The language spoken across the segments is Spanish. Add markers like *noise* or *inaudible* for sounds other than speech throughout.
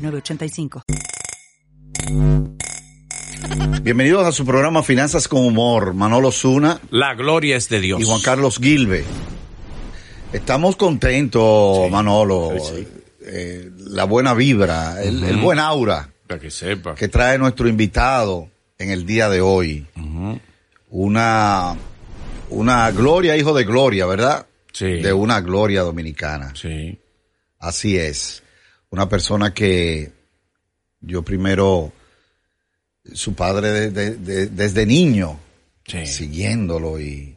906985. Bienvenidos a su programa Finanzas con Humor. Manolo Zuna La gloria es de Dios. y Juan Carlos Gilbe. Estamos contentos, Manolo. Eh, la buena vibra, el, el buen aura Para que sepa. que trae nuestro invitado en el día de hoy. Una, una gloria, hijo de gloria, ¿verdad? Sí. De una gloria dominicana. Sí. Así es. Una persona que yo primero, su padre de- de- de- desde niño, Sí. siguiéndolo y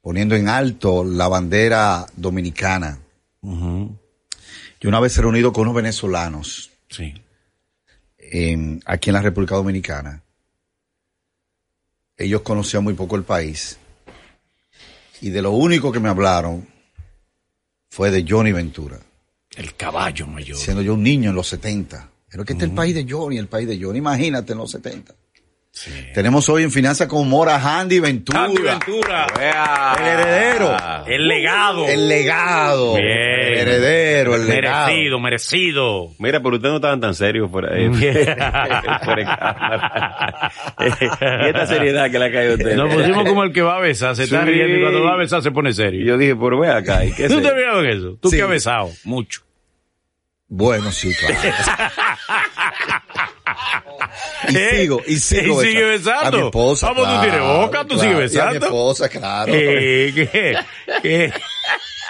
poniendo en alto la bandera dominicana. Yo una vez reunido con unos venezolanos Sí. en- aquí en la República Dominicana. Ellos conocían muy poco el país. Y de lo único que me hablaron fue de Johnny Ventura. El caballo mayor. siendo yo un niño en los 70. Pero que este es el país de Johnny, el país de Johnny. Imagínate en los 70. Sí. Tenemos hoy en Finanzas con Humor a Handy Ventura. Andy Ventura. El heredero. El legado. El legado. Bien. El heredero, el legado. merecido, merecido. Mira, pero ustedes no estaban tan serios *laughs* de cámara. *laughs* y esta seriedad que le ha caído a ustedes. Nos pusimos como el que va a besar, se está riendo y cuando va a besar se pone Y serio. yo dije, pero ve acá, ¿y qué ¿Tú te has en eso? Tú Sí. que has besado mucho. Bueno, sí, claro. *laughs* y ¿Eh? sigo, y sigo. Y sigue besando. besando. A mi esposa. Vamos, tú tienes boca, tú claro. sigues Y a mi besando. esposa, claro. Eh, que, que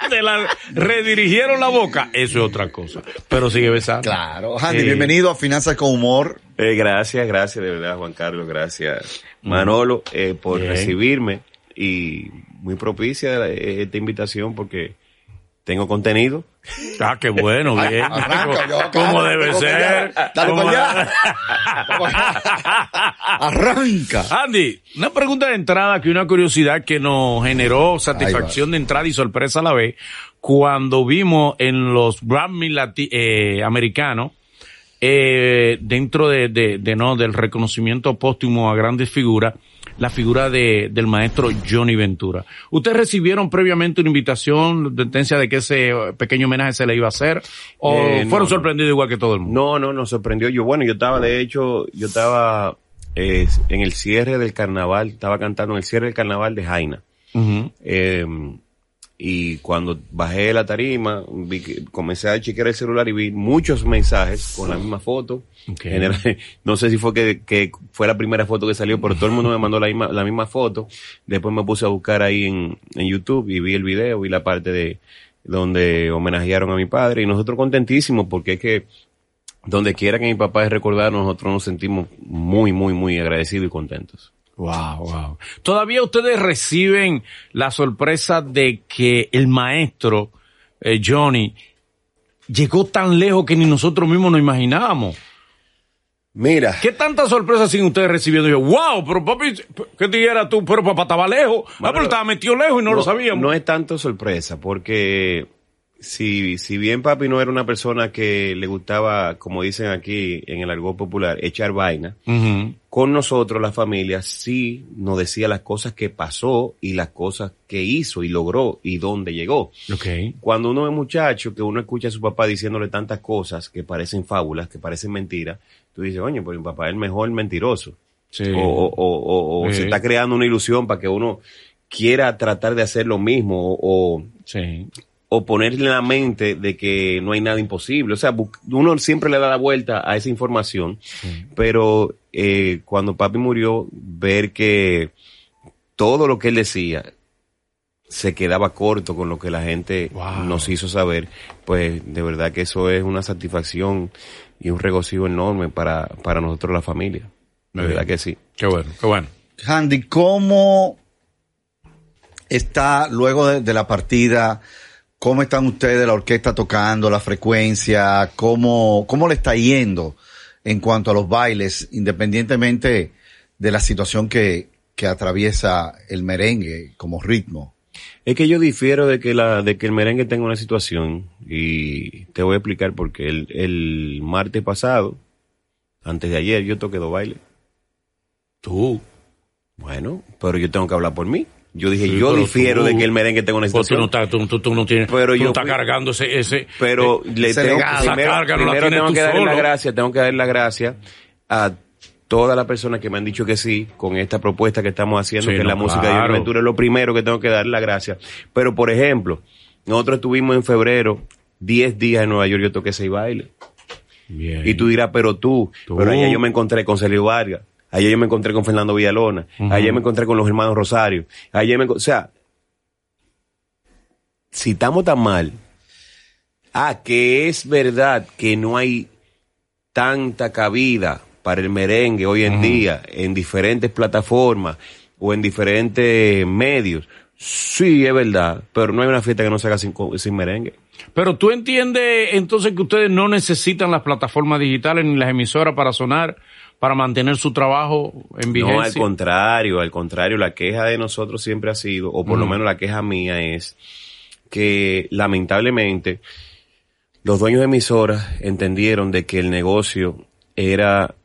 te la redirigieron la boca, eso es otra cosa. Pero sigue besando. Claro. Handy, Eh, bienvenido a Finanzas con Humor. Eh, gracias, gracias, de verdad, Juan Carlos, gracias, Manolo, eh, por Bien. recibirme y muy propicia eh, esta invitación porque tengo contenido. Ah, qué bueno, *laughs* bien. Arranca, yo, claro, debe ser. ya. Dale para Arranca. Andy, una pregunta de entrada que una curiosidad que nos generó satisfacción de entrada y sorpresa a la vez cuando vimos en los Grammy eh, americanos eh, dentro de, de, de, no del reconocimiento póstumo a grandes figuras la figura de, del maestro Johnny Ventura. ¿Ustedes recibieron previamente una invitación, sentencia de que ese pequeño homenaje se le iba a hacer? ¿O Eh, no, fueron no. sorprendidos igual que todo el mundo? No, no, nos sorprendió. Yo, bueno, yo estaba, de hecho, yo estaba eh, en el cierre del carnaval, estaba cantando en el cierre del carnaval de Jaina. Ujú. Eh, y cuando bajé de la tarima, vi que comencé a chequear el celular y vi muchos mensajes con la misma foto. General- *laughs* no sé si fue que, que fue la primera foto que salió, pero todo el mundo me mandó la misma, la misma foto. Después me puse a buscar ahí en, en YouTube y vi el video y la parte de donde homenajearon a mi padre y nosotros contentísimos porque es que donde quiera que mi papá es recordado, nosotros nos sentimos muy, muy, muy agradecidos y contentos. Wow, wow. Todavía ustedes reciben la sorpresa de que el maestro eh, Johnny llegó tan lejos que ni nosotros mismos nos imaginábamos. Mira. ¿Qué tanta sorpresa sin ustedes recibiendo? Yo, wow, pero papi, ¿qué te dijera tú? Pero papá estaba lejos. ah, pero estaba metido lejos y no, lo sabíamos. No es tanto sorpresa, porque si, si bien papi no era una persona que le gustaba, como dicen aquí en el argot popular, echar vaina, con nosotros, la familia, sí nos decía las cosas que pasó y las cosas que hizo y logró y dónde llegó. Ok. Cuando uno es muchacho, que uno escucha a su papá diciéndole tantas cosas que parecen fábulas, que parecen mentiras, tú dices, oye, pero mi papá es el mejor mentiroso. Sí. O, o- o- o- o Sí. se está creando una ilusión para que uno quiera tratar de hacer lo mismo o, Sí. O ponerle en la mente de que no hay nada imposible. O sea, uno siempre le da la vuelta a esa información, pero eh, cuando papi murió, ver que todo lo que él decía se quedaba corto con lo que la gente Wow. nos hizo saber, pues de verdad que eso es una satisfacción y un regocijo enorme para, para nosotros la familia. De verdad que sí. Qué bueno, qué bueno. Handy, ¿cómo está luego de, de la partida ¿Cómo están ustedes, la orquesta tocando, la frecuencia? ¿Cómo, cómo le está yendo en cuanto a los bailes, independientemente de la situación que, que atraviesa el merengue como ritmo? Es que yo difiero de que la, de que el merengue tenga una situación y te voy a explicar porque el, el martes pasado, antes de ayer, yo toqué dos bailes. Tú. Bueno, pero yo tengo que hablar por mí. Yo dije, Sí, yo difiero tú- de que el merengue tenga una Pues tú situación. no estás, tú, no tienes, Pero tú yo no estás cargando ese, ese pero le ese tengo, primero, carga no la primero tienes tengo que darle la gracia, tengo que darle la gracia a todas las personas que me han dicho que sí con esta propuesta que estamos haciendo, Sí, que no, la música de. Johnny Ventura, es lo primero que tengo que darle la gracia. Pero, por ejemplo, nosotros estuvimos en febrero 10 días en Nueva York, yo toqué seis bailes. Bien. Y tú dirás, pero tú, Tú. pero allá yo me encontré con Celio Vargas, allá yo me encontré con Fernando Villalona, allá me encontré con los hermanos Rosario, allá me, o sea, si estamos tan mal, ah, que es verdad que no hay tanta cabida para el merengue hoy en día en diferentes plataformas o en diferentes medios. Sí, es verdad, pero no hay una fiesta que no se haga sin, sin merengue. Pero tú entiendes entonces que ustedes no necesitan las plataformas digitales ni las emisoras para sonar, para mantener su trabajo en vigencia. No, al contrario, al contrario, la queja de nosotros siempre ha sido, o por lo menos la queja mía es que lamentablemente los dueños de emisoras entendieron de que el negocio era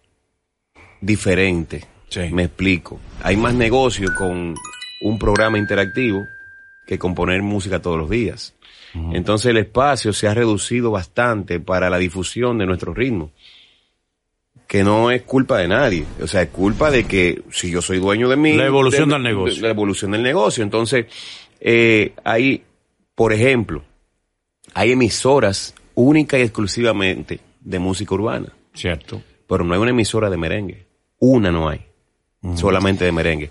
diferente. Sí. Me explico. Hay más negocio con un programa interactivo que con poner música todos los días. Entonces el espacio se ha reducido bastante para la difusión de nuestro ritmo que no es culpa de nadie. O sea, es culpa de que si yo soy dueño de mí... La evolución de- del negocio. de la evolución del negocio. Entonces, eh, hay, por ejemplo, hay emisoras única y exclusivamente de música urbana, Cierto. pero no hay una emisora de merengue. Una no hay. Solamente de merengue.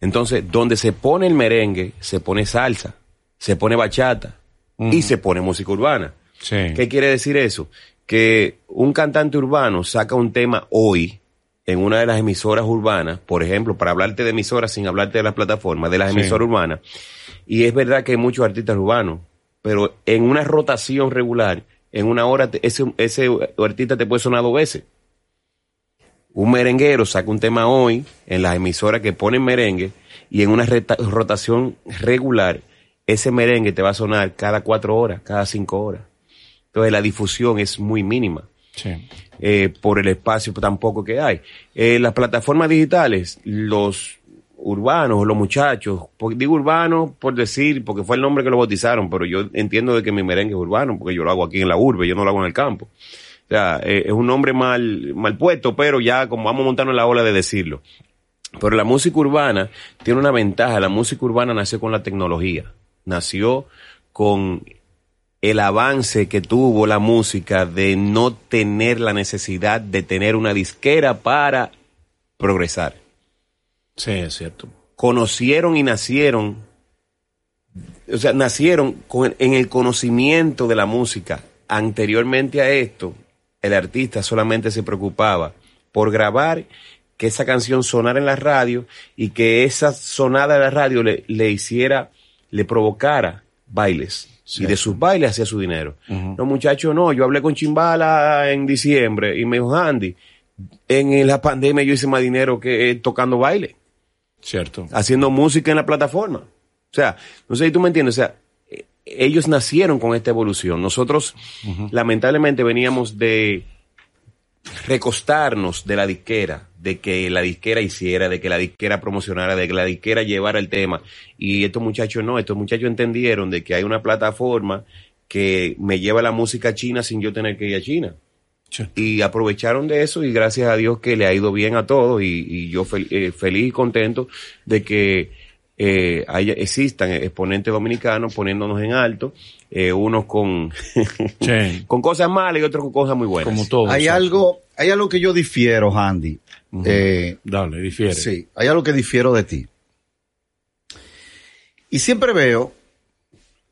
Entonces, donde se pone el merengue, se pone salsa, se pone bachata y se pone música urbana. Sí. ¿Qué quiere decir eso? Que un cantante urbano saca un tema hoy en una de las emisoras urbanas, por ejemplo, para hablarte de emisoras sin hablarte de las plataformas, de las Sí. emisoras urbanas, y es verdad que hay muchos artistas urbanos, pero en una rotación regular, en una hora, ese, ese artista te puede sonar dos veces. Un merenguero saca un tema hoy en las emisoras que ponen merengue y en una rotación regular, ese merengue te va a sonar cada cuatro horas, cada cinco horas. Entonces la difusión es muy mínima Sí. eh, por el espacio tampoco que hay. Eh, las plataformas digitales, los urbanos, los muchachos, por- digo urbanos por decir, porque fue el nombre que lo bautizaron, pero yo entiendo de que mi merengue es urbano, porque yo lo hago aquí en la urbe, yo no lo hago en el campo. O sea, eh, es un nombre mal, mal puesto, pero ya como vamos montando en la ola de decirlo. Pero la música urbana tiene una ventaja. La música urbana nació con la tecnología. Nació con el avance que tuvo la música de no tener la necesidad de tener una disquera para progresar. Sí, es cierto. Conocieron y nacieron, o sea, nacieron con- en el conocimiento de la música. Anteriormente a esto, el artista solamente se preocupaba por grabar que esa canción sonara en la radio y que esa sonada de la radio le, le hiciera, le provocara bailes. Y de sus bailes hacía su dinero. No, muchachos, no. Yo hablé con Chimbala en diciembre y me dijo, Andy, en la pandemia yo hice más dinero que eh, tocando baile Cierto. haciendo música en la plataforma. O sea, no sé si tú me entiendes, o sea, eh, ellos nacieron con esta evolución. Nosotros, lamentablemente, veníamos de recostarnos de la disquera, de que la disquera hiciera, de que la disquera promocionara, de que la disquera llevara el tema. Y estos muchachos no, estos muchachos entendieron de que hay una plataforma que me lleva la música china sin yo tener que ir a China Sí. y aprovecharon de eso y gracias a Dios que le ha ido bien a todos y, y yo fel- eh, feliz y contento de que eh, haya, existan exponentes dominicanos poniéndonos en alto, eh, unos con, *laughs* Sí. con cosas malas y otros con cosas muy buenas. Como todo. Hay algo, hay algo que yo difiero, Andy. Eh, Dale, difiere. Sí, hay algo que difiero de ti. Y siempre veo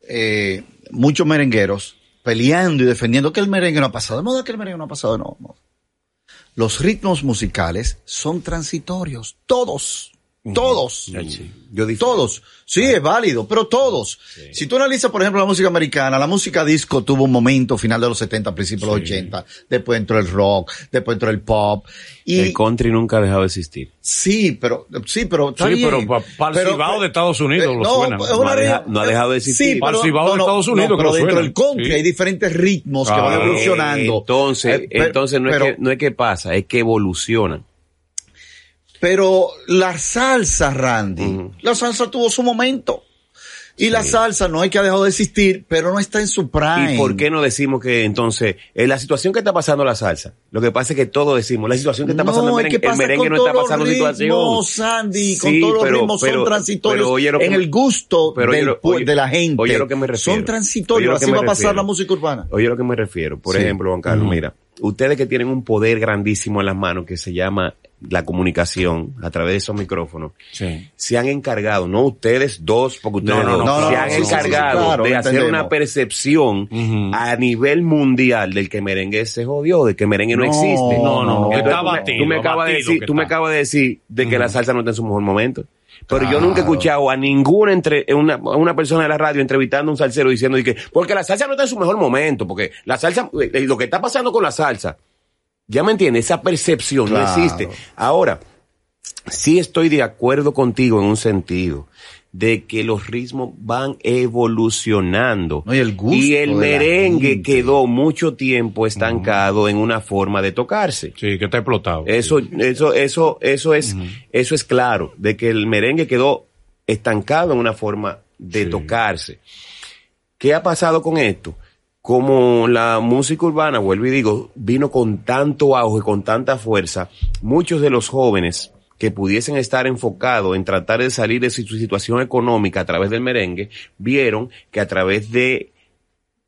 eh, muchos merengueros peleando y defendiendo que el merengue no ha pasado de moda, que el merengue no ha pasado de no, no. Los ritmos musicales son transitorios, todos. Todos. Yo difiero. Todos. Sí, es válido, pero todos. Si tú analizas, por ejemplo, la música americana, la música disco tuvo un momento final de los 70, principios de los 80. Después entró el rock, después entró el pop. Y El country nunca ha dejado de existir. sí, pero, sí, pero, Sí, bien. pero pa- para el Pero- Cibao de Estados Unidos lo no, suena. No ha no ha dejado de existir. Sí, Para el pero, Cibao de Estados Unidos que pero lo dentro suena. del country Sí. hay diferentes ritmos que van Claro. evolucionando. Eh, Entonces, Eh, pero- entonces no, pero- es que, no es que pasa, es que evolucionan. Pero la salsa, Randy, la salsa tuvo su momento. Y la salsa no hay que ha dejado de existir, pero no está en su prime. ¿Y por qué no decimos que entonces, en la situación que está pasando la salsa, lo que pasa es que todos decimos, la situación que está pasando no, el merengue, el merengue con no está todos pasando los situación. ritmos, Sandy, con Sí, todos los pero- ritmos pero- son transitorios pero en el gusto pero del lo- oye- de la gente. oye lo que me refiero. Son transitorios, así va a pasar la música urbana. Oye lo que me refiero. Por Sí. ejemplo, Juan Carlos, mira, ustedes que tienen un poder grandísimo en las manos que se llama la comunicación a través de esos micrófonos, Sí. se han encargado, no ustedes dos, porque ustedes No, no, no, se han encargado claro, de hacer entendemos. una percepción a nivel mundial del que merengue se jodió, de que merengue no, existe. no, no, Entonces, tú me- batido, tú me acabas de decir, tú me acabas de decir de que la salsa no está en su mejor momento. Pero yo nunca he escuchado a ninguna entre, una, una persona de la radio entrevistando a un salsero diciendo que, porque la salsa no está en su mejor momento, porque la salsa, eh, lo que está pasando con la salsa, ya me entiendes, esa percepción Claro. no existe. Ahora, sí estoy de acuerdo contigo en un sentido de que los ritmos van evolucionando. No, y el gusto Y el merengue quedó mucho tiempo estancado en una forma de tocarse. Sí, que está explotado. Eso, eso, eso, eso es, eso es claro, de que el merengue quedó estancado en una forma de Sí. tocarse. ¿Qué ha pasado con esto? Como la música urbana, vuelvo y digo, vino con tanto auge, con tanta fuerza, muchos de los jóvenes que pudiesen estar enfocados en tratar de salir de su situación económica a través del merengue, vieron que a través de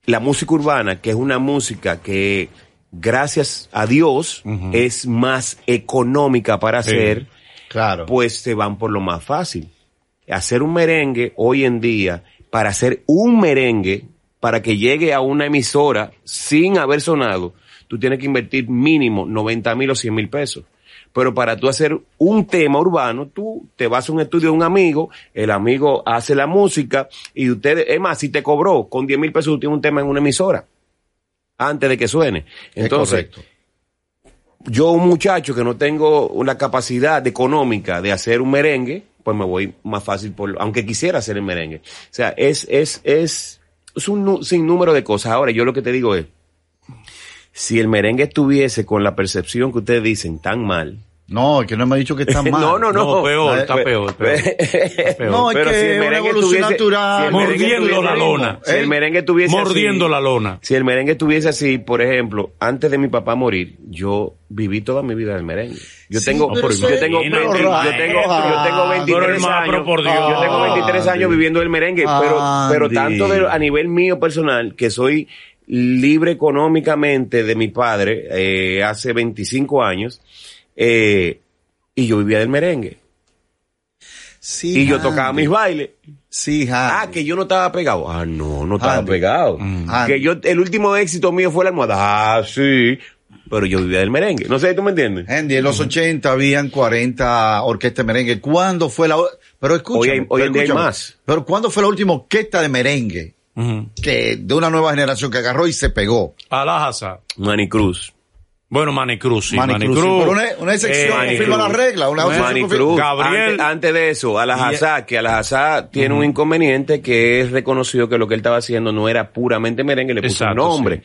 la música urbana, que es una música que, gracias a Dios, es más económica para Sí. hacer, Claro. pues se van por lo más fácil. Hacer un merengue hoy en día, para hacer un merengue, para que llegue a una emisora sin haber sonado, tú tienes que invertir mínimo 90 mil o 100 mil pesos. Pero para tú hacer un tema urbano, tú te vas a un estudio de un amigo, el amigo hace la música y ustedes, es más, si te cobró con 10 mil pesos, tú tienes un tema en una emisora antes de que suene. Es Entonces, yo un muchacho que no tengo una capacidad económica de hacer un merengue, pues me voy más fácil por, aunque quisiera hacer el merengue. O sea, es, es, es, es un sinnúmero de cosas. Ahora, yo lo que te digo es, si el merengue estuviese con la percepción que ustedes dicen tan mal, No, que no me ha dicho que está *laughs* mal. no, no, no, No, peor, Eh, está peor, peor. Está peor. No, es Pero que si el es una evolución tuviese- natural. si el Mordiendo tuviese- la lona. Si el merengue tuviese así- Mordiendo la lona. Si el merengue estuviese así, por ejemplo, antes de mi papá morir, yo viví toda mi vida del merengue. Yo Sí, tengo, yo tengo, es- 20 yo tengo, yo tengo pero 23 hermano, años, yo tengo 23 años Andy. viviendo el merengue, pero, pero tanto de- a nivel mío personal, que soy libre económicamente de mi padre, eh, hace 25 años, eh, y yo vivía del merengue. Sí, Y yo Andy. tocaba mis bailes. Sí, Ah, que yo no estaba pegado. Ah, no, no estaba Andy. pegado. Andy. Que yo, el último éxito mío fue la almohada. Ah, sí. Pero yo vivía del merengue. No sé, ¿tú me entiendes? Andy, en los 80 habían 40 orquestas de merengue. ¿Cuándo fue la... Pero escucha, Hoy hay- hoy en día hay más. Pero ¿cuándo fue la última orquesta de merengue que de una nueva generación que agarró y se pegó? Alajaza. Manny Cruz. Bueno, Manny Cruz, sí. Manny Manny Cruz, Cruz. pero una, una excepción Eh, confirma Cruz. la regla. Una. Gabriel. Antes, antes de eso, Alajazá, que Alajazá tiene un inconveniente que es reconocido que lo que él estaba haciendo no era puramente merengue, le puso Exacto, un nombre.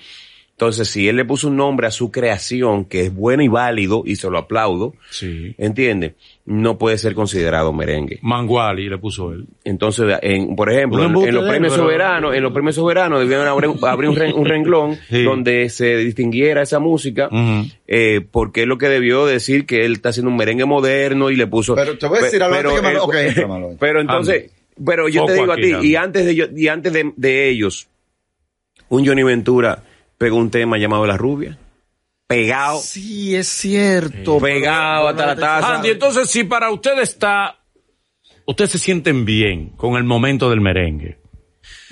Entonces, si él le puso un nombre a su creación, que es bueno y válido, y se lo aplaudo, Sí. ¿entiendes? No puede ser considerado merengue. Manguali le puso él. Entonces, en, por ejemplo, en, los premios pero- soberanos, en los premios soberanos debían abrir, abrir un, ren- un renglón *laughs* Sí. donde se distinguiera esa música, eh, porque es lo que debió decir que él está haciendo un merengue moderno y le puso. Pero te voy a decir algo antes que me lo- ok, entra, *laughs* Malo. pero entonces, pero yo te digo a ti, y antes de yo- y antes de, de ellos, un Johnny Ventura pegó un tema llamado La Rubia, pegado, Sí, es cierto. Pegado hasta la taza. Andy, entonces, si para usted está, ustedes se sienten bien con el momento del merengue,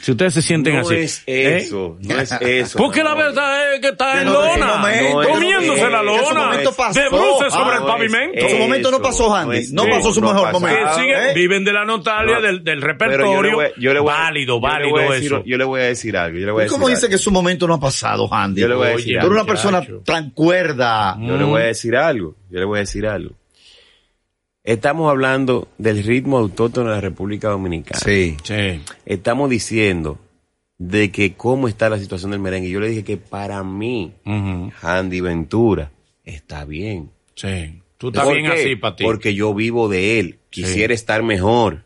Si ustedes se sienten no así. es ¿eh? eso, no es *laughs* eso. Porque la verdad es que está en lona, momento, comiéndose la lona, momento pasó, de bruces sobre ah, el no es pavimento. En su momento no pasó, Andy. No pasó su no mejor momento. ¿Eh? viven de la nostalgia No. del, del Pero yo le repertorio. voy- yo le voy a- válido, yo le válido voy a decir- eso. Yo le voy a decir algo. Yo le voy a ¿Cómo decir dice algo. que su momento no ha pasado, Andy? Yo le voy a Oye, decir Tú algo. eres una persona tan cuerda. Yo le voy a decir algo. Yo le voy a decir algo. Estamos hablando del ritmo autóctono de la República Dominicana. Sí. Sí. Estamos diciendo de que cómo está la situación del merengue. Yo le dije que para mí. Andy Ventura está bien. Sí. Tú estás ¿Por bien qué? así para ti. Porque yo vivo de él. Quisiera estar mejor.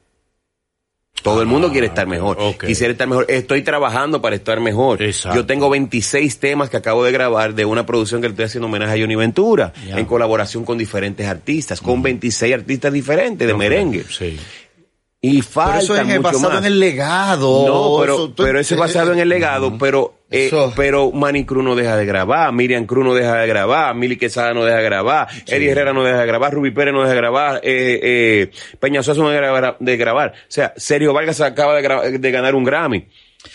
Todo el mundo quiere estar mejor. ok. Quisiera estar mejor. Estoy trabajando para estar mejor. Exacto. Yo tengo 26 temas que acabo de grabar de una producción que le estoy haciendo homenaje a Johnny Ventura, en colaboración con diferentes artistas, con 26 artistas diferentes de merengue. Sí. Y Pero falta eso es mucho basado más. en el legado. No, pero, Eso, tú- pero eso es basado en el legado, pero, eh, Eso. pero Manny Cruz no deja de grabar, Miriam Cruz no deja de grabar, Mili Quesada no deja de grabar, Eddie Herrera no deja de grabar, Ruby Pérez no deja de grabar, eh, eh, Peña no deja de grabar, de grabar. O sea, Sergio Vargas acaba de, de ganar un Grammy.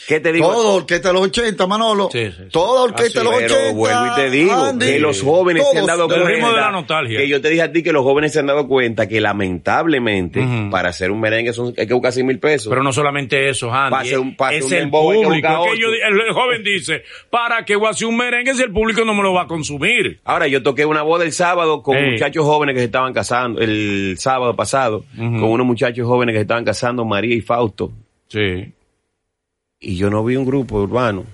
¿Qué te digo? Todo orquesta de los 80, Manolo. Sí, sí, sí. Toda orquesta de los Pero 80. vuelvo y te digo Andy. que los jóvenes se han dado cuenta. ritmo de la nostalgia. Que yo te dije a ti que los jóvenes se han dado cuenta que lamentablemente para hacer un merengue son, hay que buscar 100 mil pesos. Pero no solamente eso, Andy. Pase un- pase es un el público. que yo- el, joven dice, ¿para qué voy a hacer un merengue si el público no me lo va a consumir? Ahora, yo toqué una boda el sábado con muchachos jóvenes que se estaban casando, el sábado pasado, con unos muchachos jóvenes que se estaban casando, María y Fausto. Sí. Y yo no vi un grupo urbano.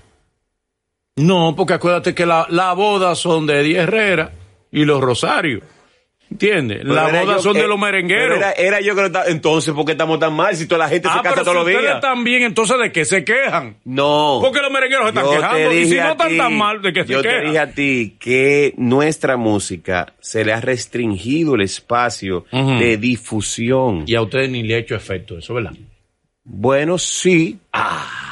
No, porque acuérdate que la, la boda son de Eddie Herrera y los Rosarios. ¿Entiendes? Las bodas son de los merengueros. Era, era yo que lo estaba- entonces, ¿por qué estamos tan mal si toda la gente ah, se casa pero todos si los ustedes días? están bien, entonces ¿de qué se quejan? No. Porque los merengueros se están quejando. Y si no están tan mal, ¿de qué se Yo te quejan? dije a ti que nuestra música se le ha restringido el espacio de difusión. Y a ustedes ni le ha hecho efecto eso, ¿verdad? Bueno, sí. Ah.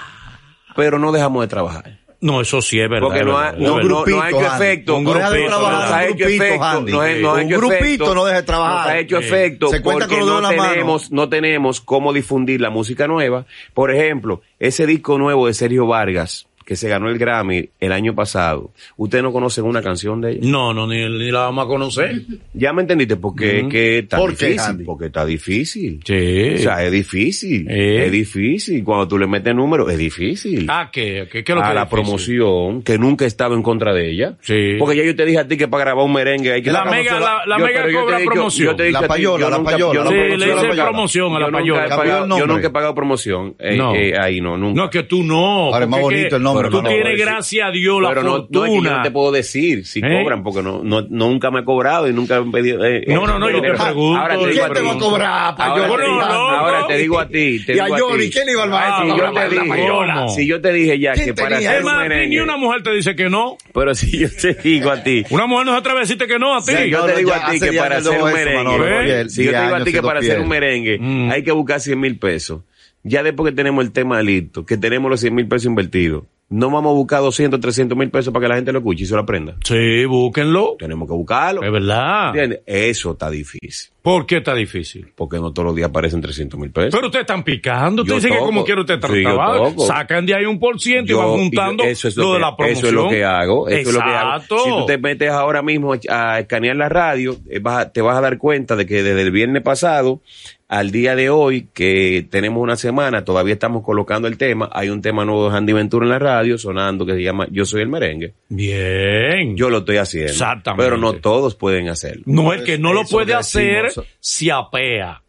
Pero no dejamos de trabajar. No, eso sí es verdad. Porque no ha, no, no- no ha hecho efecto. Un No deja de grupito, trabajar, nos ha un hecho grupito, efecto. Un grupito no deja de trabajar. Nos ha hecho efecto. Se cuenta porque con no de la mano. tenemos, no tenemos cómo difundir la música nueva. Por ejemplo, ese disco nuevo de Sergio Vargas, que se ganó el Grammy el año pasado. ¿Ustedes no conocen una canción de ella? No, no, ni, ni la vamos a conocer. *laughs* Ya me entendiste, porque es que está ¿Por qué, difícil. Andy? porque está difícil. Sí. O sea, es difícil. Eh. Es difícil. Cuando tú le metes números, es difícil. ¿A qué? ¿Qué, qué es lo a que la difícil? promoción, que nunca he estado en contra de ella. Sí. Porque ya yo te dije a ti que para grabar un merengue hay que La pagar mega- la- la Yo- mega cobra promoción. yo La a ti, payola, yo la nunca- payola. yo Sí, le nunca- promoción a la payola. Yo nunca he pagado promoción. eh, No. eh, ahí no, nunca. No, es que tú no. Ahora es más bonito el nombre, Tú no, tienes, gracias a Dios, la pero no, no, es que yo fortuna. no te puedo decir si ¿Eh? cobran, porque no, no, nunca me he cobrado y nunca me he pedido. eh, No, no, no, yo te pero- pregunto, Ahora te ¿Quién te va a ti. cobrar, pa' Ahora, yo? te digo- No, no, ahora no. te digo a ti. Te Y a Johnny. ¿quién le iba al maestro Ah, a Si yo te la dije, si yo te dije ya ¿Quién que para hacer Es un más, ni merengue, una mujer te dice que no. pero si yo te digo a ti, Una mujer no se atreve a decirte que no a ti. Si yo te digo a ti que para hacer un merengue, ¿eh? si yo te digo a ti que para hacer un merengue hay que buscar 100 mil pesos, ya después que tenemos el tema listo, que tenemos los 100 mil pesos invertidos, no vamos a buscar 200, 300 mil pesos para que la gente lo escuche y se lo aprenda. Sí, búsquenlo. Tenemos que buscarlo. Es verdad. ¿Entiendes? Eso está difícil. ¿Por qué está difícil? Porque no todos los días aparecen 300 mil pesos. Pero ustedes están picando. Ustedes dicen que como quiere usted Sí, yo trabajar. toco. Sacan de ahí un por ciento y van y juntando eso es lo, lo, de que, la promoción. Eso es lo que hago. Eso es lo que hago. Exacto. Si tú te metes ahora mismo a, escanear la radio, eh, te vas a dar cuenta de que desde el viernes pasado al día de hoy, que tenemos una semana, todavía estamos colocando el tema. Hay un tema nuevo de Andy Ventura en la radio sonando que se llama Yo soy el merengue. Bien. Yo lo estoy haciendo. Exactamente. Pero no todos pueden hacerlo. no, el que no lo puede hacer decimos. se apea.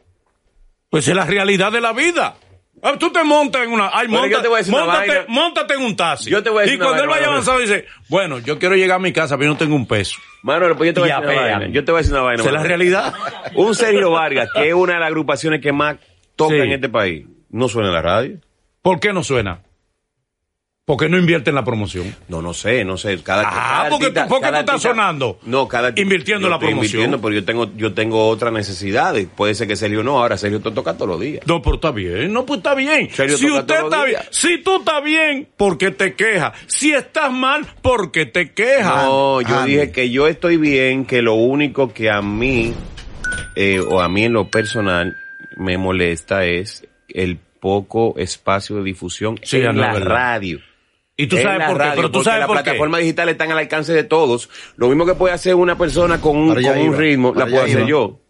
Pues es la realidad de la vida. Ah, Tú te montas en una... Ay, Pero yo monta- te voy a decir una montate, vaina. montate en un taxi. Yo te voy a decir y cuando él vaya avanzando dice, bueno, yo quiero llegar a mi casa, pero yo no tengo un peso. Manuel, pues yo te voy Y a decir una vaina. Yo te voy a decir una vaina. Es la realidad. *laughs* Un Sergio Vargas, que es una de las agrupaciones que más toca Sí. en este país, no suena en la radio. ¿Por qué no suena? ¿Por qué no invierte en la promoción? No, no sé, no sé. Cada, Ah, cada porque tú- porque cada tú estás sonando. No, cada Invirtiendo en la estoy promoción. Invirtiendo, pero yo tengo, yo tengo otras necesidades. Puede ser que Sergio no, ahora Sergio te toca todos los días. No, pero está bien. No, pues está bien. Sergio Si usted está bien, si tú estás bien, ¿por qué te quejas? Si estás mal, ¿por qué te quejas? No, yo Andy. dije que yo estoy bien, que lo único que a mí, eh, o a mí en lo personal, me molesta es el poco espacio de difusión Sí, en la verdad. radio. Y tú sabes la por qué, pero tú sabes las por qué. plataformas digitales están al alcance de todos. Lo mismo que puede hacer una persona con un, con un ritmo, para la puedo hacer iba. yo.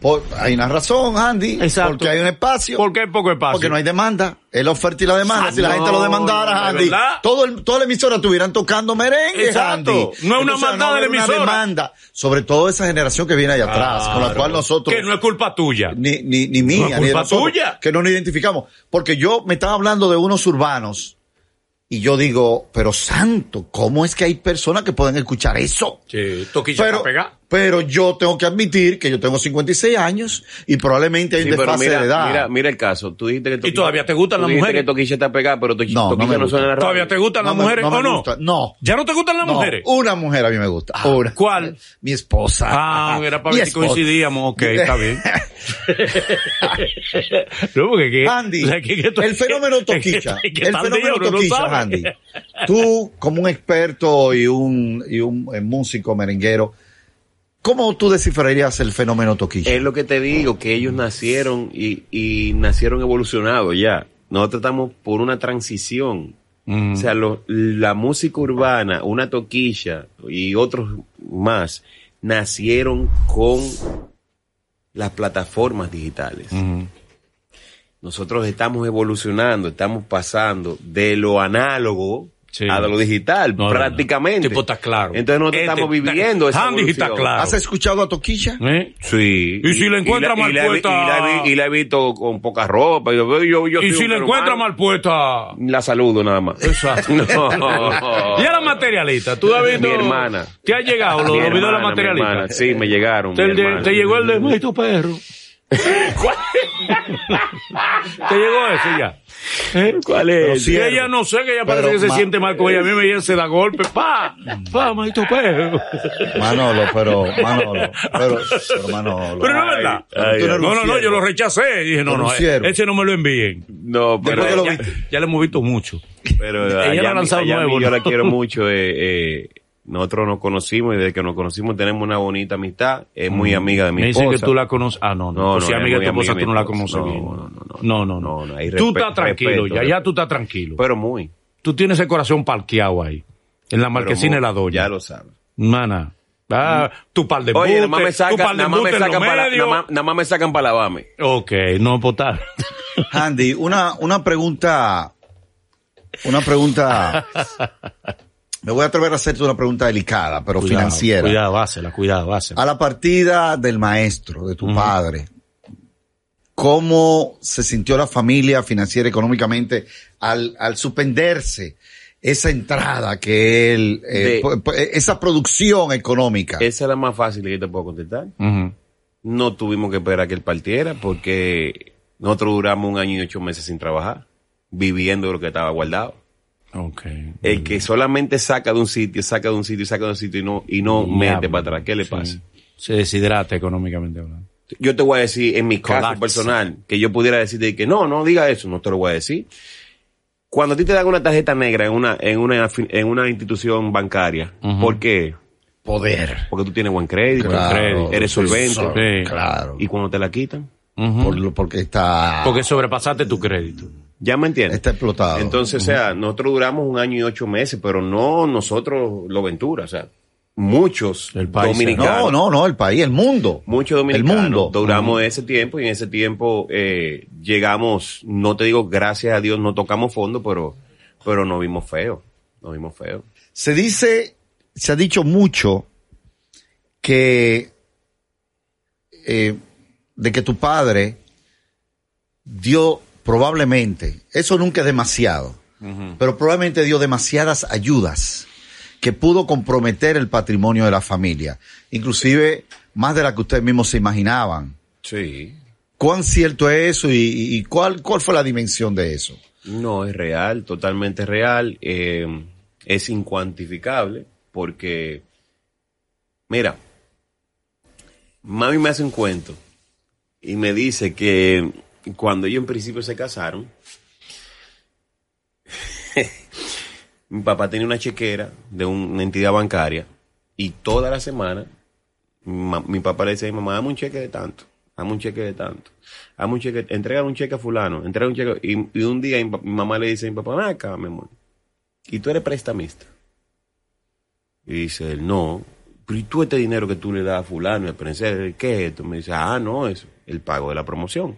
Por- hay una razón, Andy. Exacto. Porque hay un espacio. ¿Por qué hay poco espacio? Porque no hay demanda. Es la oferta y la demanda. Ah, si la no, gente lo demandara, no, Andy, ¿verdad? todo el, toda la emisora estuvieran tocando merengue, Exacto. Andy. No es una Entonces, maldad de la haber una emisora. demanda. Sobre todo esa generación que viene allá atrás, con la cual nosotros... Que no es culpa tuya. ni, ni, ni mía, No es ni de culpa nosotros, tuya. que no nos identificamos. Porque yo me estaba hablando de unos urbanos y yo digo, pero santo, ¿cómo es que hay personas que pueden escuchar eso? Sí, toquilla Pero, pegar. Pero yo tengo que admitir que yo tengo 56 años y probablemente hay un Sí, desfase mira, de edad. mira, mira el caso. Tú dijiste que Toquilla- todavía te gustan tú las dijiste mujeres? que Toquilla está pegada, pero Toquilla No, no Toquilla me no, suena en la radio. ¿Todavía te gustan No las me- mujeres no o no? gusta. No. ¿Ya no te gustan las No, mujeres? Una mujer a mí me gusta. una. ¿Cuál? Mi esposa. Ah, era para ver si coincidíamos. Ok, *laughs* está bien. no, porque que, Andy, o sea, que- que tú- el fenómeno *laughs* que- que el fenómeno sabe. Andy. Tú, como un experto y un, y un eh, músico merenguero, ¿cómo tú descifrarías el fenómeno toquicha? Es lo que te digo, que ellos nacieron y, y nacieron evolucionados ya. Nosotros estamos por una transición. Mm. O sea, lo- la música urbana, una toquilla y otros más, nacieron con las plataformas digitales. Ujú. Nosotros estamos evolucionando, estamos pasando de lo análogo Sí. a lo digital, No, no, no. prácticamente. Tipo, está claro. Entonces nosotros Este, estamos está- viviendo esa Andy está claro. ¿Has escuchado a Toquilla? ¿Eh? Sí. Y si la encuentra y la- mal y puesta- Y la, he vi- y la he visto con poca ropa. Yo, yo, yo Y si ser encuentra humano. mal puesta. La saludo nada más. Exacto. *laughs* Y a la materialista, tú has visto. Mi hermana. ¿Te ha llegado los videos de la materialista? hermana. Sí, me llegaron. Te, mi te- llegó el de Maldito Perro. ¿Te llegó ese ya? ¿Eh? ¿Cuál es? sí, Que ella no sé, que ella parece Pero que se siente mal con ella. A mí me se da golpe. ¡Pa! ¡Pa, maldito perro! Manolo, pero, Manolo, pero, pero Manolo. Pero no es verdad. ay, no No, no, yo lo rechacé. Dije, no, no, ese no me lo envíen. No, pero, Después que lo ya, le hemos visto mucho. pero Ella lo ha lanzado nuevo, Yo la quiero mucho. Eh, eh, nosotros nos conocimos y desde que nos conocimos tenemos una bonita amistad. Es muy amiga de mi Me dicen esposa. que tú la conoces. Ah, no, no. No, pues no, si es amiga de tu esposa, tú no la conoces bien. No, no, no, No, no, no. no, no, tú estás tranquilo, respeto, ya, ya tú estás tranquilo. Pero muy. tú tienes el corazón parqueado ahí. En la marquesina de la doña. Ya lo sabes. Mana. Ah, tu par de Oye, nada más me sacan, nada más me sacan para, nada más, nada más me sacan para lavarme. Ok, no, pues está. Andy, una, una pregunta, una pregunta, *laughs* me voy a atrever a hacerte una pregunta delicada, pero Cuidado, financiera. Cuidado, hásela, cuidado, hásela. A la partida del maestro, de tu padre, ¿cómo se sintió la familia financiera económicamente al, al suspenderse esa entrada que él, eh, De- po- esa producción económica? Esa es la más fácil que yo te puedo contestar. No tuvimos que esperar a que él partiera porque nosotros duramos un año y ocho meses sin trabajar, viviendo de lo que estaba guardado. Ok. El que solamente saca de un sitio, saca de un sitio, saca de un sitio y no, y no mete para atrás. ¿Qué le Sí. pasa? Se deshidrata económicamente hablando. Yo te voy a decir, en mi caso personal, que yo pudiera decirte que no, no diga eso, no te lo voy a decir. Cuando a ti te dan una tarjeta negra en una, en una, en una institución bancaria. ¿por qué? Poder. Porque tú tienes buen crédito, Claro, eres solvente. Sí. Claro. Y cuando te la quitan, Por lo- porque está, Porque sobrepasaste tu crédito. ¿ya me entiendes? está explotado. Entonces, o sea, nosotros duramos un año y ocho meses, pero no nosotros lo Ventura, o sea, muchos El país, dominicanos. no, no, no, el país, el mundo. Muchos dominicanos El mundo. duramos ese tiempo y en ese tiempo eh, llegamos, no te digo gracias a Dios, no tocamos fondo, pero, pero nos vimos feo, nos vimos feo. Se dice, se ha dicho mucho que eh, de que tu padre dio probablemente, eso nunca es demasiado, pero probablemente dio demasiadas ayudas que pudo comprometer el patrimonio de la familia, inclusive más de la que ustedes mismos se imaginaban. Sí. ¿Cuán cierto es eso y, y- y cuál, cuál fue la dimensión de eso? No, es real, totalmente real, eh, es incuantificable, porque, mira, mami me hace un cuento y me dice que cuando ellos en principio se casaron, *laughs* mi papá tenía una chequera de un- una entidad bancaria y toda la semana mi, papá le decía a mi mamá, dame un cheque de tanto. Dame un cheque de tanto. Dame un cheque, entrega un cheque a fulano, entrega un cheque. Y, y un día mi, mi mamá le dice a mi papá, ven acá, mi amor. Y tú eres prestamista. Y dice él, no. Pero ¿y tú este dinero que tú le das a fulano, el prensero, qué es esto? Me dice, ah, no, eso, el pago de la promoción.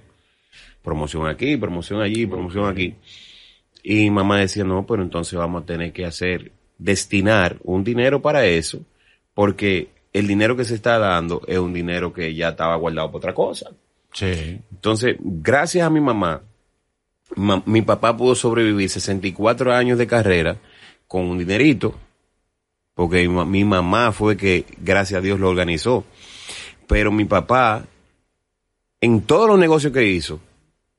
Promoción aquí, promoción allí, promoción aquí. Y mi mamá decía, no, pero entonces vamos a tener que hacer, destinar un dinero para eso, porque el dinero que se está dando es un dinero que ya estaba guardado para otra cosa. Sí. Entonces, gracias a mi mamá, ma- mi papá pudo sobrevivir 64 años de carrera con un dinerito, porque mi, ma- mi mamá fue que, gracias a Dios, lo organizó. Pero mi papá, en todos los negocios que hizo,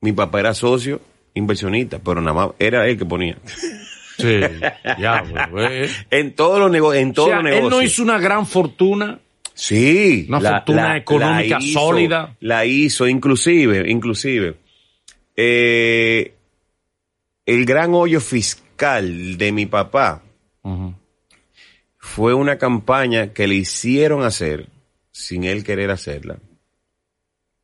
mi papá era socio inversionista, pero nada más era él que ponía. Sí. ya, pues, eh. *laughs* En todos los negocios, en O todos sea, los negocios. él no hizo una gran fortuna. Sí. Una fortuna económica hizo, sólida. La hizo, inclusive, inclusive. eh, el gran hoyo fiscal de mi papá Ujú. Fue una campaña que le hicieron hacer, sin él querer hacerla,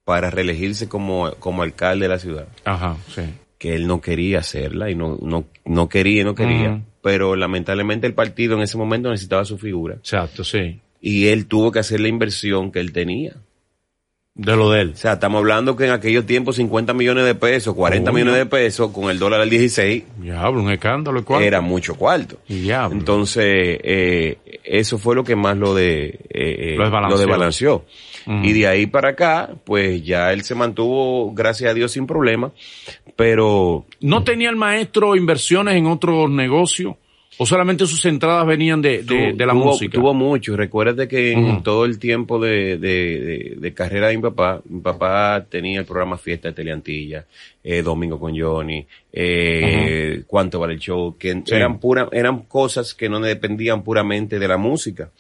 para reelegirse como, como alcalde de la ciudad. Ajá, sí. Que él no quería hacerla y no, no, no quería, no quería. Pero lamentablemente el partido en ese momento necesitaba su figura. Exacto, sí. Y él tuvo que hacer la inversión que él tenía. De lo de él. O sea, estamos hablando que en aquellos tiempos 50 millones de pesos, 40 Coño. millones de pesos, con el dólar al 16, Diablo, un escándalo. ¿cuál? era mucho cuarto. Diablo. Entonces, eh, eso fue lo que más lo de eh, eh, Lo desbalanceó. lo desbalanceó. Ujú. Y de ahí para acá, pues ya él se mantuvo, gracias a Dios, sin problema. Pero ¿No tenía el maestro inversiones en otros negocios? ¿O solamente sus entradas venían de, de, tu- de la tuvo, música? Tuvo mucho. Recuérdate que en todo el tiempo de, de, de- de carrera de mi papá, mi papá tenía el programa Fiesta de Teleantilla, eh, Domingo con Johnny, eh, Cuánto vale el show, que Sí. eran pura, eran cosas que no dependían puramente de la música.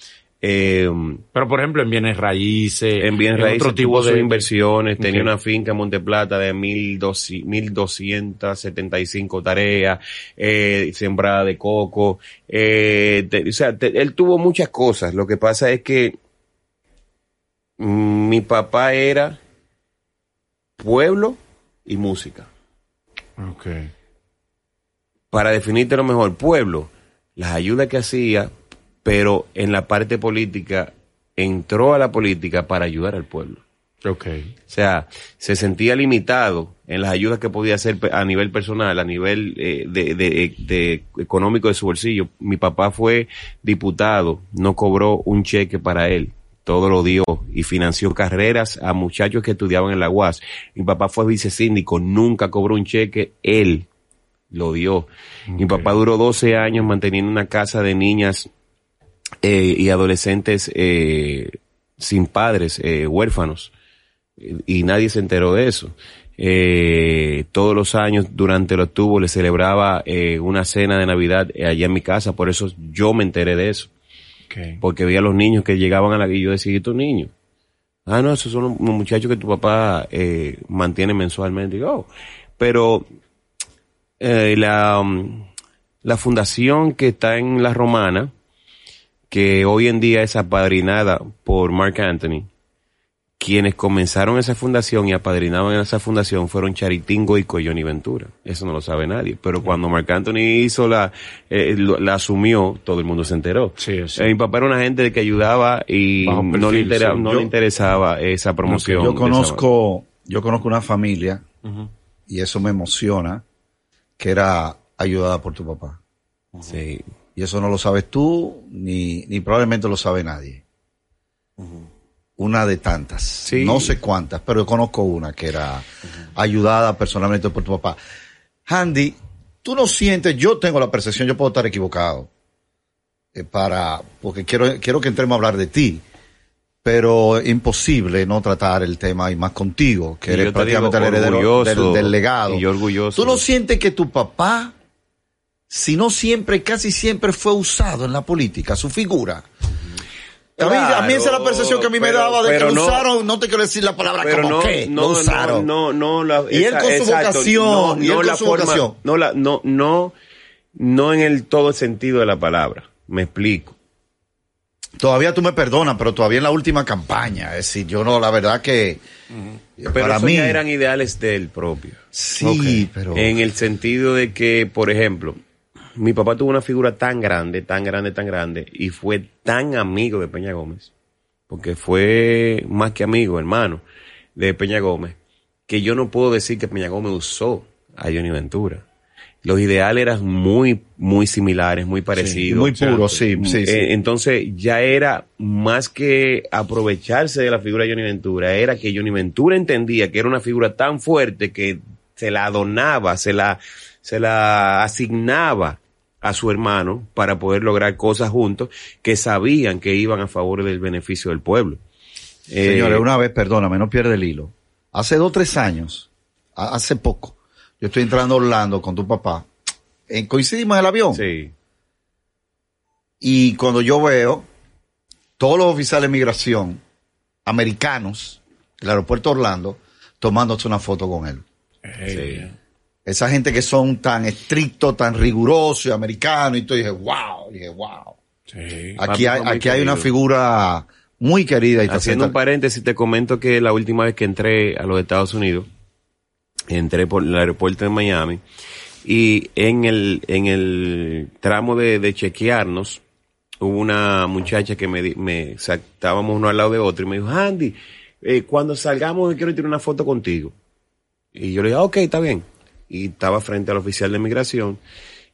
Eh, Pero, por ejemplo, en bienes raíces. en bien raíces otro tipo de inversiones, tenía una finca en Monteplata de mil dos- 1275 tareas, eh, sembrada de coco, eh, te- o sea, te- él tuvo muchas cosas. Lo que pasa es que mm, mi papá era pueblo y música. Ok. Para definirte lo mejor, pueblo, las ayudas que hacía, pero en la parte política, entró a la política para ayudar al pueblo. Ok. O sea, se sentía limitado en las ayudas que podía hacer a nivel personal, a nivel eh, de, de- de económico de su bolsillo. Mi papá fue diputado, no cobró un cheque para él, todo lo dio y financió carreras a muchachos que estudiaban en la UAS. Mi papá fue vicesíndico, nunca cobró un cheque, él lo dio. Mi papá duró 12 años manteniendo una casa de niñas eh, y adolescentes eh, sin padres, eh, huérfanos y nadie se enteró de eso. Eh, todos los años durante el octubre le celebraba una cena de Navidad allá en mi casa, por eso yo me enteré de eso, porque veía a los niños que llegaban a la y yo decía, ¿y estos niños? Ah, no, esos son los muchachos que tu papá mantiene mensualmente. "Oh". pero eh, la, um, la fundación que está en La Romana, que hoy en día es apadrinada por Mark Anthony, quienes comenzaron esa fundación y apadrinaban en esa fundación fueron Charitingo y Coyoni Ventura. Eso no lo sabe nadie. Pero cuando Marc Anthony hizo la, eh, lo- la asumió, todo el mundo se enteró. Sí, sí. Eh, mi papá era una gente que ayudaba y no, le intera- sí. no Yo- le interesaba esa promoción. Yo conozco, yo conozco una familia y eso me emociona que era ayudada por tu papá. Sí. Y eso no lo sabes tú ni, ni probablemente lo sabe nadie. Una de tantas. Sí. No sé cuántas, pero yo conozco una que era ayudada personalmente por tu papá. Handy, tú no sientes, yo tengo la percepción, yo puedo estar equivocado, eh, para, porque quiero, quiero que entremos a hablar de ti, pero imposible no tratar el tema y más contigo, que Y eres prácticamente el heredero del, del legado. y yo orgulloso. ¿Tú no sientes que tu papá, si no siempre, casi siempre fue usado en la política, su figura? A mí, a mí esa es la percepción que a mí me daba de que pero lo no- usaron, no te quiero decir la palabra pero como no, que, no, lo usaron. no, no, la- Y él con su vocación, y él con la su vocación. no, la, no, no, no en el todo el sentido de la palabra. Me explico. Todavía tú me perdonas, pero todavía en la última campaña. Es decir, yo no, la verdad que Pero para mí ya eran ideales del propio. sí, pero En el sentido de que, por ejemplo, mi papá tuvo una figura tan grande, tan grande, tan grande, y fue tan amigo de Peña Gómez, porque fue más que amigo, hermano, de Peña Gómez, que yo no puedo decir que Peña Gómez usó a Johnny Ventura. Los ideales eran muy, muy similares, muy parecidos. muy puro, sí, sí, sí. Eh, entonces ya era más que aprovecharse de la figura de Johnny Ventura, era que Johnny Ventura entendía que era una figura tan fuerte que se la donaba, se la, se la asignaba a su hermano para poder lograr cosas juntos que sabían que iban a favor del beneficio del pueblo. Eh, Señores, una vez, perdóname, no pierde el hilo. Hace dos, tres años, hace poco, yo estoy entrando a Orlando con tu papá. Coincidimos en el avión. Sí. Y cuando yo veo todos los oficiales de migración americanos del aeropuerto Orlando tomándose una foto con él. sí. Esa gente que son tan estrictos, tan rigurosos y americanos. Y tú dije, wow, dije, wow. Sí. Aquí hay, aquí hay una figura muy querida. Y Haciendo un paréntesis, te comento que la última vez que entré a los Estados Unidos, entré por el aeropuerto de Miami, y en el, en el tramo de, de chequearnos, hubo una muchacha que me, me, o sea, estábamos uno al lado de otro, y me dijo, Andy, eh, cuando salgamos quiero tirar una foto contigo. Y yo le dije, ah, ok, está bien. Y estaba frente al oficial de migración,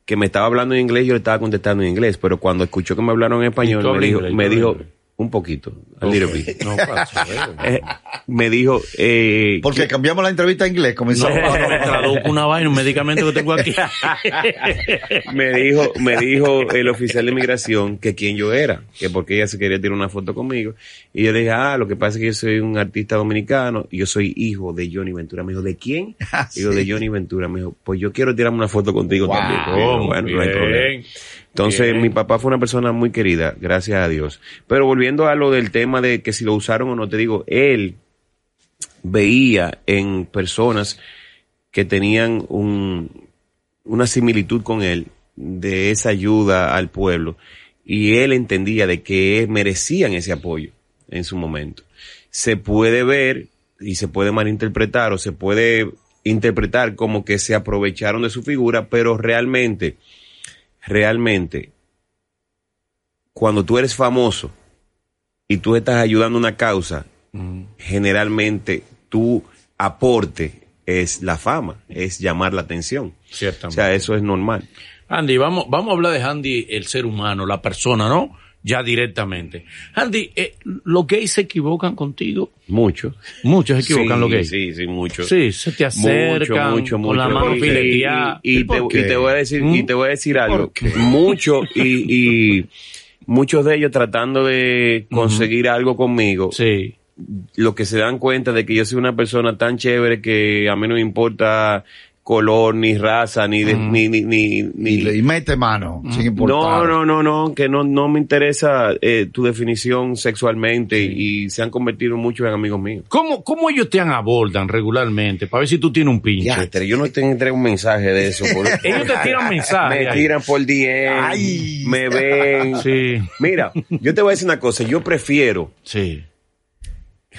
que me estaba hablando en inglés, yo le estaba contestando en inglés, pero cuando escuchó que me hablaron en ¿Y español, me dijo, inglés? me ¿Tú dijo? Un poquito, a little bit. *laughs* No pasa. *laughs* Eh, me dijo, eh, Porque cambiamos la entrevista a inglés, No, comenzamos. traduzco una vaina, un medicamento que tengo aquí. *laughs* me dijo, me dijo el oficial de migración que quién yo era, que porque ella se quería tirar una foto conmigo. Y yo le dije, ah, lo que pasa es que yo soy un artista dominicano y yo soy hijo de Johnny Ventura. Me dijo, ¿de quién? Ah, Hijo de Johnny Ventura. Me dijo, pues yo quiero tirarme una foto contigo Wow. también. Bueno, no hay problema. Entonces, Bien. mi papá fue una persona muy querida, gracias a Dios. Pero volviendo a lo del tema de que si lo usaron o no, te digo, él veía en personas que tenían un, una similitud con él de esa ayuda al pueblo y él entendía de que merecían ese apoyo en su momento. Se puede ver y se puede malinterpretar o se puede interpretar como que se aprovecharon de su figura, pero realmente, realmente, cuando tú eres famoso y tú estás ayudando a una causa, generalmente tu aporte es la fama, es llamar la atención. O Ciertamente. sea, eso es normal. Andy, vamos, vamos a hablar de Andy, el ser humano, la persona, ¿no? Ya directamente. Andy, eh, ¿los gays se equivocan contigo? Mucho. Muchos se equivocan sí, los gays. Sí, sí, mucho. Sí, se te acercan mucho, mucho, con la mucho. mano Y- fileteada. Y, y ¿Y por te, y te voy a decir, ¿Mm? y te voy a decir algo. Mucho y, y *laughs* muchos de ellos tratando de conseguir algo conmigo, Sí. lo que se dan cuenta de que yo soy una persona tan chévere que a mí no me importa color, ni raza, ni, de- ni, ni, ni, ni- Y, le- y mete mano, sin importar. no, no, no, no, que no, no me interesa eh, tu definición sexualmente y se han convertido muchos en amigos míos. ¿Cómo, ¿Cómo ellos te abordan regularmente para ver si tú tienes un pinche? Ya, pero yo no te entrego un mensaje de eso. por- *laughs* Ellos te tiran mensajes. me tiran por DM, Ay. me ven. Sí, Mira, yo te voy a decir una cosa, yo prefiero sí.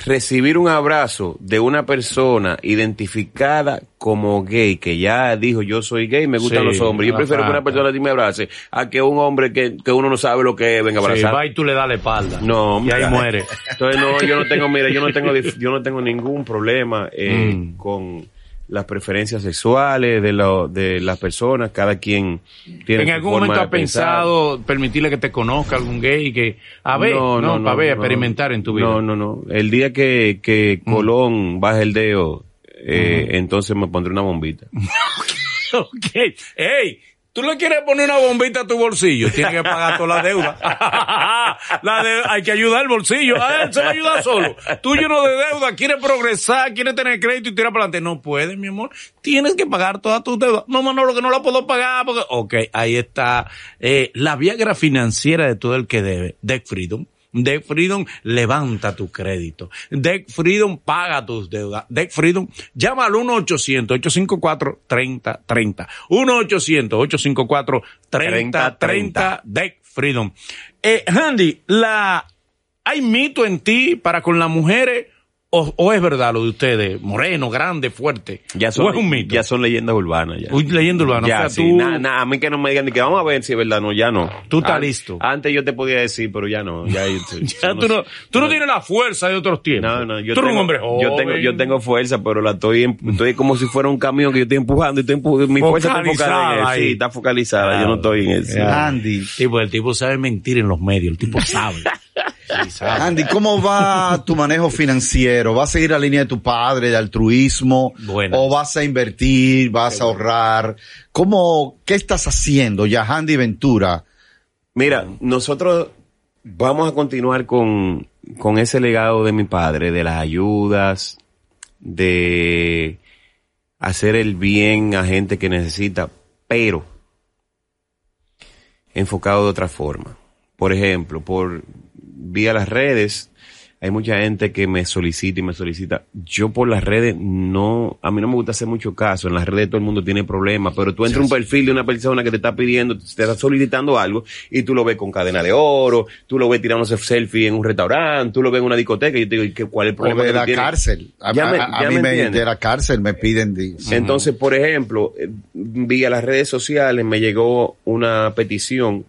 Recibir un abrazo de una persona identificada como gay, que ya dijo yo soy gay, me gustan Sí, los hombres. Yo prefiero que una persona así me abrace a que un hombre que, que uno no sabe lo que es venga a Sí, abrazar. va y tú le das la espalda. No, Y ahí muere. *laughs* Entonces no, yo no tengo, mira, yo no tengo, yo no tengo ningún problema eh, Mm. con las preferencias sexuales de, lo, de las personas. Cada quien tiene ¿En algún forma momento has pensado permitirle que te conozca algún gay que, a ver, no, para ver, experimentar en tu vida? No, no, no. El día que, que Colón baje el dedo, eh, entonces me pondré una bombita. *laughs* Ok. Ey, tú le quieres poner una bombita a tu bolsillo, tienes que pagar toda la deuda. *laughs* la de- hay que ayudar al bolsillo. Ah, él se va a ayudar solo. Tú lleno de deuda, quieres progresar, quieres tener crédito y tirar para adelante. No puedes, mi amor. Tienes que pagar todas tus deudas. No, Manolo, que no la puedo pagar porque... Ok, ahí está. Eh, la Viagra financiera de todo el que debe. Debt Freedom. Debt Freedom levanta tu crédito. Debt Freedom paga tus deudas. Debt Freedom llama al 1-800-854-3030. 1-800-854-3030 Debt Freedom. Eh, Andy, la, hay mito en ti para con las mujeres o, o, es verdad lo de ustedes, moreno, grande, fuerte. Ya son, o es un mito. Ya son leyendas urbanas. Ya. Uy, leyenda urbana. Ya, o sea, sí, tú, na- na- a mí que no me digan ni que vamos a ver si es verdad, no, ya no. Tú estás listo. Antes yo te podía decir, pero ya no. Ya, *laughs* yo- ya tú no, tú no tienes la fuerza de otros tiempos. No, no, yo tú eres un hombre joven. yo tengo, yo tengo fuerza, pero la estoy, em- estoy como si fuera un camión que yo estoy empujando y estoy empu- mi fuerza está Focalizada enfocada en él. ahí. Sí, está focalizada, yo no estoy en eso. Andy, Tipo, el tipo sabe mentir en los medios, el tipo sabe. *laughs* Andy, ¿cómo va tu manejo financiero? ¿Vas a seguir la línea de tu padre de altruismo? ¿O vas a invertir? ¿Vas a ahorrar? ¿Cómo, qué estás haciendo ya, Andy Ventura? Mira, nosotros vamos a continuar con, con ese legado de mi padre, de las ayudas, de hacer el bien a gente que necesita, pero enfocado de otra forma. Por ejemplo, por vía las redes, hay mucha gente que me solicita y me solicita. Yo por las redes no, a mí no me gusta hacer mucho caso. En las redes todo el mundo tiene problemas, pero tú entras a un perfil de una persona que te está pidiendo, te está solicitando algo y tú lo ves con cadena de oro, tú lo ves tirándose selfie en un restaurante, tú lo ves en una discoteca y yo te digo, ¿y qué- ¿cuál es el O problema de que tú la cárcel. A, Ya me- a- a ya mí me de la cárcel me piden. Entonces, por ejemplo, eh, vía las redes sociales me llegó una petición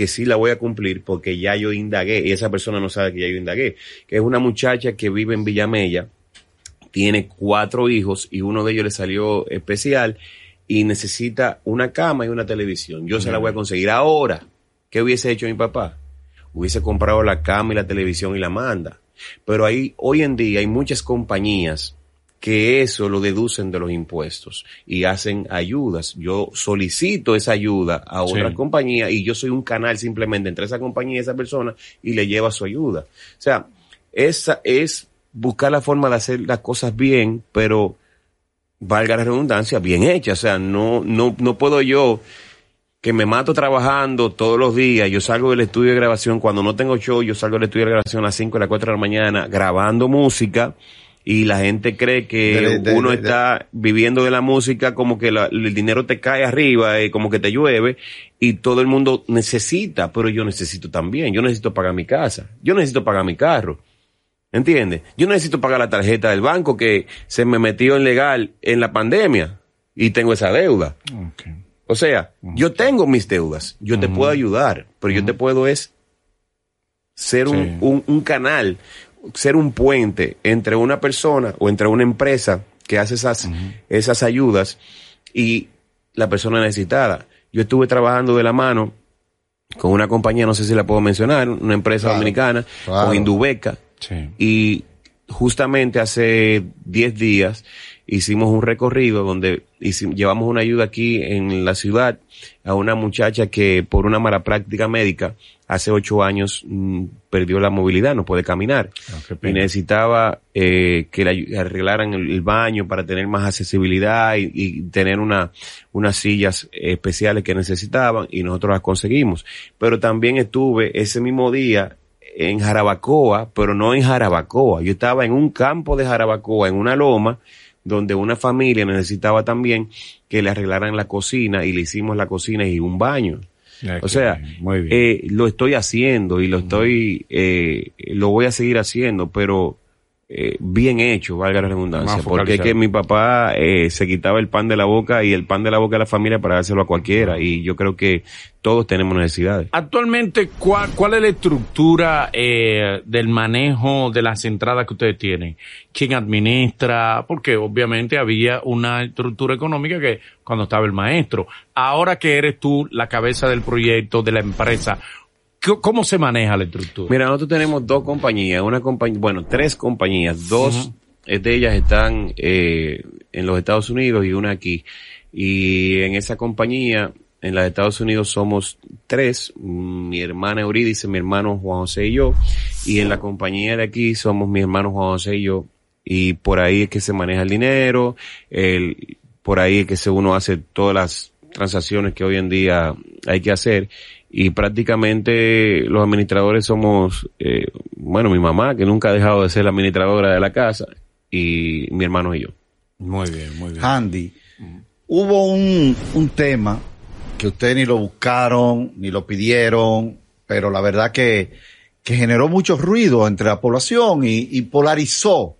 que sí la voy a cumplir porque ya yo indagué y esa persona no sabe que ya yo indagué, que es una muchacha que vive en Villamella, tiene cuatro hijos y uno de ellos le salió especial y necesita una cama y una televisión. Yo se la voy a conseguir ahora. ¿Qué hubiese hecho mi papá? Hubiese comprado la cama y la televisión y la manda. Pero ahí, hoy en día hay muchas compañías que eso lo deducen de los impuestos y hacen ayudas. Yo solicito esa ayuda a Sí. otra compañía y yo soy un canal simplemente entre esa compañía y esa persona y le lleva su ayuda. O sea, esa es buscar la forma de hacer las cosas bien, pero valga la redundancia, bien hecha. O sea, no, no, no puedo yo que me mato trabajando todos los días, yo salgo del estudio de grabación, cuando no tengo show, yo salgo del estudio de grabación a las 5 a las 4 de la mañana grabando música y la gente cree que De- de- uno de- está viviendo de la música como que la- el dinero te cae arriba, eh, como que te llueve y todo el mundo necesita, pero yo necesito también, yo necesito pagar mi casa, yo necesito pagar mi carro. ¿Entiendes? Yo necesito pagar la tarjeta del banco que se me metió en legal en la pandemia y tengo esa deuda. O sea, yo tengo mis deudas, yo te puedo ayudar, pero yo te puedo es ser un, un canal, ser un puente entre una persona o entre una empresa que hace esas, esas ayudas y la persona necesitada. Yo estuve trabajando de la mano con una compañía, no sé si la puedo mencionar, una empresa Claro, dominicana, claro. con Indubeca, Sí. y justamente hace 10 días hicimos un recorrido donde hici- llevamos una ayuda aquí en la ciudad a una muchacha que por una mala práctica médica hace ocho años mm, perdió la movilidad, no puede caminar Ah, y necesitaba eh, que le arreglaran el, el baño para tener más accesibilidad y, y tener una, unas sillas especiales que necesitaban y nosotros las conseguimos. Pero también estuve ese mismo día en Jarabacoa, pero no en Jarabacoa. Yo estaba en un campo de Jarabacoa, en una loma, donde una familia necesitaba también que le arreglaran la cocina y le hicimos la cocina y un baño. O sea, bien, muy bien. eh, lo estoy haciendo y lo estoy, eh, lo voy a seguir haciendo, pero eh, bien hecho, valga la redundancia, porque es que mi papá eh, se quitaba el pan de la boca y el pan de la boca de la familia para dárselo a cualquiera y yo creo que todos tenemos necesidades. Actualmente, ¿cuál, cuál es la estructura eh, del manejo de las entradas que ustedes tienen? ¿Quién administra? Porque obviamente había una estructura económica que cuando estaba el maestro. Ahora que eres tú la cabeza del proyecto, de la empresa, ¿c- ¿cómo se maneja la estructura? Mira, nosotros tenemos dos compañías, una compañía, bueno, tres compañías, dos de ellas están eh, en los Estados Unidos y una aquí. Y en esa compañía, en los Estados Unidos somos tres, mi hermana Eurídice, mi hermano Juan José y yo, y en la compañía de aquí somos mi hermano Juan José y yo, y por ahí es que se maneja el dinero, el, por ahí es que se uno hace todas las transacciones que hoy en día hay que hacer, y prácticamente los administradores somos, eh, bueno, mi mamá, que nunca ha dejado de ser la administradora de la casa, y mi hermano y yo. Muy bien, muy bien. Andy, hubo un, un tema que ustedes ni lo buscaron, ni lo pidieron, pero la verdad que, que generó mucho ruido entre la población y, y polarizó,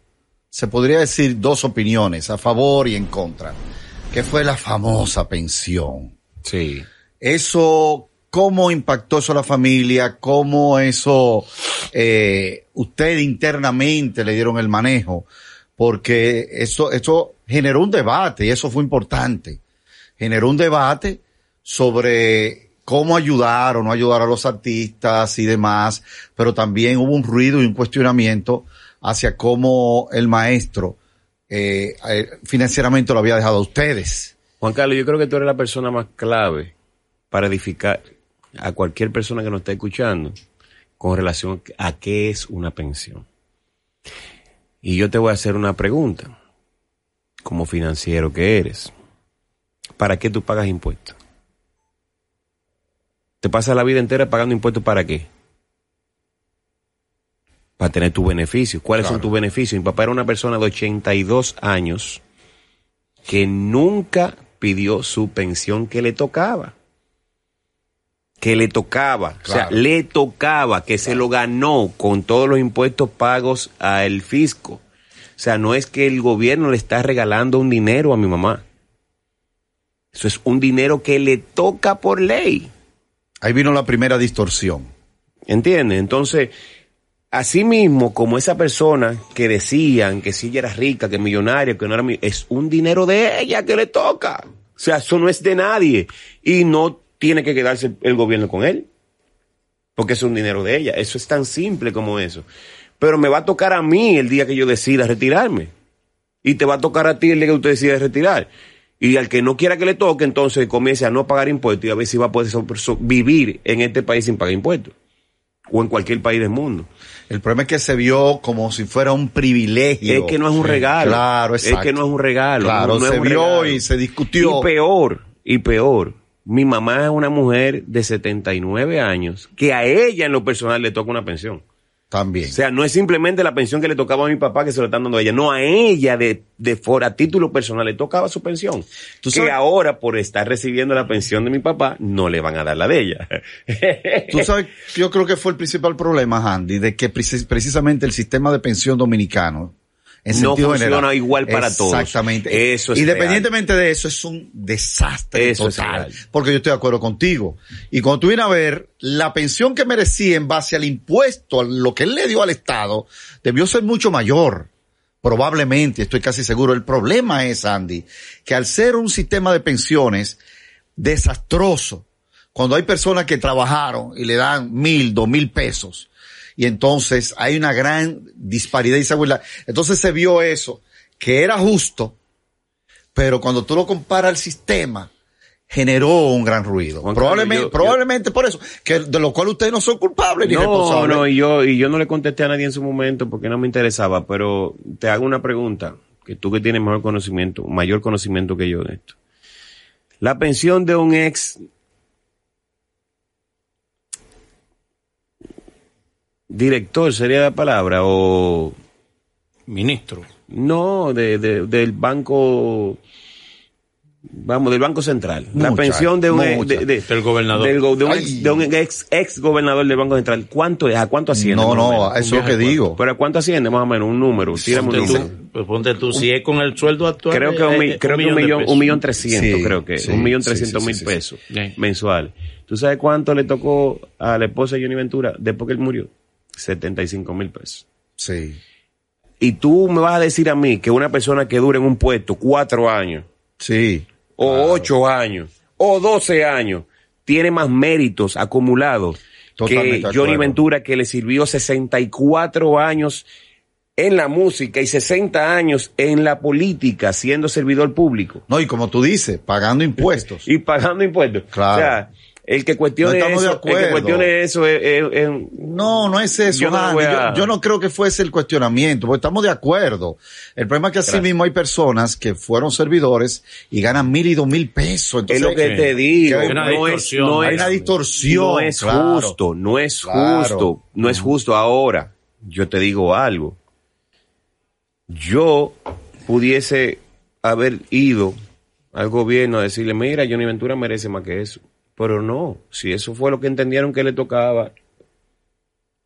se podría decir, dos opiniones, a favor y en contra, que fue la famosa pensión. Sí. Eso, ¿cómo impactó eso a la familia? ¿Cómo eso, eh, usted internamente le dieron el manejo? Porque eso, eso generó un debate y eso fue importante. Generó un debate sobre cómo ayudar o no ayudar a los artistas y demás, pero también hubo un ruido y un cuestionamiento hacia cómo el maestro eh, eh, financieramente lo había dejado a ustedes. Juan Carlos, yo creo que tú eres la persona más clave para edificar a cualquier persona que nos esté escuchando con relación a qué es una pensión. Y yo te voy a hacer una pregunta, como financiero que eres. ¿Para qué tú pagas impuestos? ¿Te pasas la vida entera pagando impuestos para qué? Para tener tus beneficios. ¿Cuáles son tus beneficios? Mi papá era una persona de 82 años que nunca pidió su pensión que le tocaba. Que le tocaba. O sea, le tocaba, que se lo ganó con todos los impuestos pagos al fisco. O sea, no es que el gobierno le está regalando un dinero a mi mamá. Eso es un dinero que le toca por ley. Ahí vino la primera distorsión. ¿Entiendes? Entonces, así mismo como esa persona que decían que si ella era rica, que millonaria, que no era mi- es un dinero de ella que le toca. O sea, eso no es de nadie. Y no tiene que quedarse el gobierno con él. Porque es un dinero de ella. Eso es tan simple como eso. Pero me va a tocar a mí el día que yo decida retirarme. Y te va a tocar a ti el día que usted decida retirar. Y al que no quiera que le toque, entonces comience a no pagar impuestos y a ver si va a poder vivir en este país sin pagar impuestos. O en cualquier país del mundo. El problema es que se vio como si fuera un privilegio. Es que no es un regalo. Claro, exacto. Es que no es un regalo. Claro, no se vio regalo. y se discutió. Y peor, y peor. Mi mamá es una mujer de 79 años que a ella en lo personal le toca una pensión. También. O sea, no es simplemente la pensión que le tocaba a mi papá que se lo están dando a ella. No, a ella de, de fuera, a título personal, le tocaba su pensión. Tú que sabes- ahora, por estar recibiendo la pensión de mi papá, no le van a dar la de ella. Tú sabes, yo creo que fue el principal problema, Andy, de que precis- precisamente el sistema de pensión dominicano, en No sentido funciona general, igual para todos. Exactamente. Eso es Independientemente de eso, es un desastre Eso total. porque yo estoy de acuerdo contigo. Y cuando tú vienes a ver, la pensión que merecía en base al impuesto, a lo que él le dio al Estado, debió ser mucho mayor. Probablemente, estoy casi seguro. El problema es, Andy, que al ser un sistema de pensiones desastroso, cuando hay personas que trabajaron y le dan mil, dos mil pesos, y entonces hay una gran disparidad y seguridad. Entonces se vio eso, que era justo, pero cuando tú lo comparas al sistema, generó un gran ruido. Juan Carlos, probablemente, yo- probablemente por eso, que de lo cual ustedes no son culpables ni No, responsables. no, y yo, y yo no le contesté a nadie en su momento porque no me interesaba, pero te hago una pregunta, que tú que tienes mejor conocimiento, mayor conocimiento que yo de esto. La pensión de un ex director sería la palabra, o Ministro. no, de, de- del banco, vamos, del Banco Central. la pensión de un, ex- mucha. de, de- Del gobernador. del go- de un, ex, de un ex, ex gobernador del Banco Central. ¿Cuánto es? ¿A cuánto asciende? no, no, eso es lo que digo. ¿Pero a cuánto asciende más o menos? Un número. Tírame un número. tú, pues ponte tú, si es con el sueldo actual. Creo que un, mi- eh, creo que un millón, un millón trescientos, Sí, creo que. sí, un millón trescientos sí, mil pesos Sí. mensuales. ¿Tú sabes cuánto le tocó a la esposa de Johnny Ventura después que él murió? 75 mil pesos. Sí. Y tú me vas a decir a mí que una persona que dure en un puesto cuatro años, Sí. o ocho años, o doce años, tiene más méritos acumulados Totalmente que Johnny acuerdo. Ventura, que le sirvió 64 años en la música y 60 años en la política, siendo servidor público No, y como tú dices, pagando impuestos. *laughs* y pagando impuestos. Claro. O sea, El que cuestione No eso, el que cuestione eso es, es- es- No, no es eso, Yo no Andy. a- yo, yo no creo que fuese el cuestionamiento, porque estamos de acuerdo. El problema es que así mismo hay personas que fueron servidores y ganan mil y dos mil pesos. es Entonces, lo que Sí. te digo. que hay una no es, no hay es, una distorsión. no es claro. justo, no es Claro. justo, no es justo. Ahora, yo te digo algo. Yo pudiese haber ido al gobierno a decirle, mira, Johnny Ventura merece más que eso. Pero no, si eso fue lo que entendieron que le tocaba,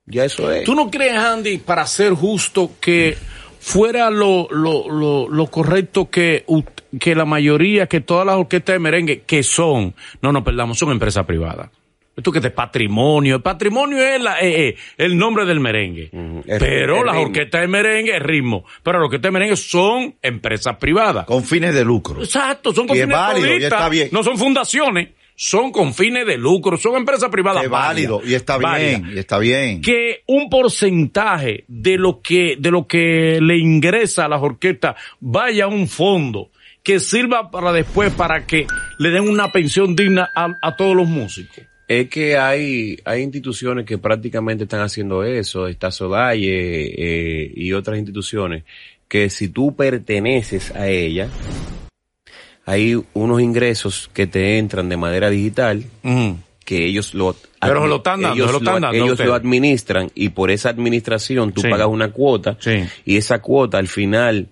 ya eso es. ¿Tú no crees, Andy, para ser justo, que fuera lo, lo, lo, lo correcto que, que la mayoría, que todas las orquestas de merengue, que son, no nos perdamos, son empresas privadas? Esto que es de patrimonio. El patrimonio es la- eh, eh, el nombre del merengue. El- Pero el las ritmo. orquestas de merengue es ritmo. Pero las orquestas de merengue son empresas privadas. Con fines de lucro. Exacto, son con Y es fines válido, y toditas, está bien. No son fundaciones, son con fines de lucro, son empresas privadas. Es válido válidas, y está válidas. bien, y está bien. Que un porcentaje de lo que, de lo que le ingresa a las orquestas vaya a un fondo que sirva para después para que le den una pensión digna a, a todos los músicos. Es que hay, hay instituciones que prácticamente están haciendo eso, está Sodaye eh, y otras instituciones, que si tú perteneces a ella, hay unos ingresos que te entran de manera digital, que ellos lo Pero lo están dando, ellos lo están dando a ellos lo administran y por esa administración tú Sí. pagas una cuota Sí. y esa cuota al final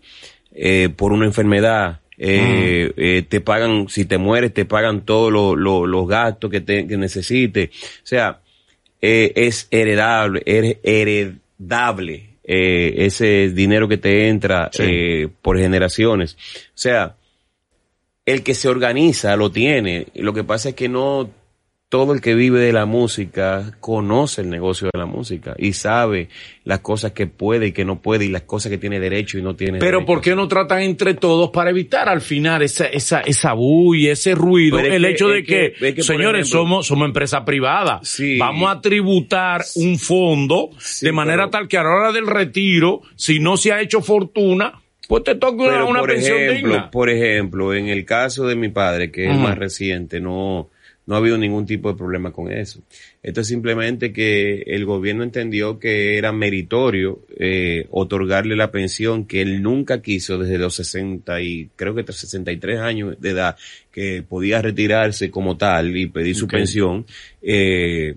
eh, por una enfermedad eh, Mm. eh, te pagan si te mueres te pagan todos lo- lo- los gastos que te que necesites o sea es heredable es heredable eh, ese dinero que te entra Sí. por generaciones o sea el que se organiza lo tiene. Lo que pasa es que no todo el que vive de la música conoce el negocio de la música y sabe las cosas que puede y que no puede y las cosas que tiene derecho y no tiene Pero derecho. ¿por qué no tratan entre todos para evitar al final esa, esa, esa bulla, ese ruido, es el que- hecho de que, que- es que, por señores, ejemplo- somos, somos empresa privada. Sí. Vamos a tributar un fondo Sí, de manera pero- tal que a la hora del retiro, si no se ha hecho fortuna, pues te toca una, por pensión ejemplo, digna. por ejemplo, en el caso de mi padre, que es el más reciente, no, no ha habido ningún tipo de problema con eso. Esto es simplemente que el gobierno entendió que era meritorio eh, otorgarle la pensión que él nunca quiso desde los 60 y creo que 63 años de edad, que podía retirarse como tal y pedir su pensión. Eh,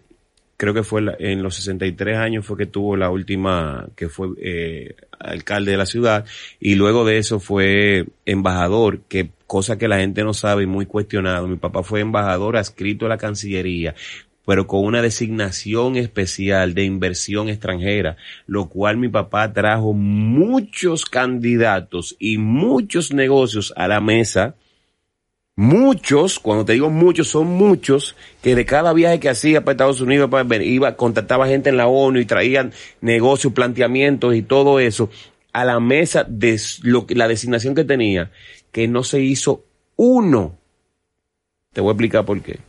creo que fue en los 63 años fue que tuvo la última, que fue eh, alcalde de la ciudad, y luego de eso fue embajador, que cosa que la gente no sabe y muy cuestionado. Mi papá fue embajador adscrito a la Cancillería pero con una designación especial de inversión extranjera, lo cual mi papá trajo muchos candidatos y muchos negocios a la mesa, muchos, cuando te digo muchos, son muchos, que de cada viaje que hacía para Estados Unidos, para iba, contactaba gente en la ONU y traían negocios, planteamientos y todo eso a la mesa de la designación que tenía, que no se hizo uno. Te voy a explicar por qué.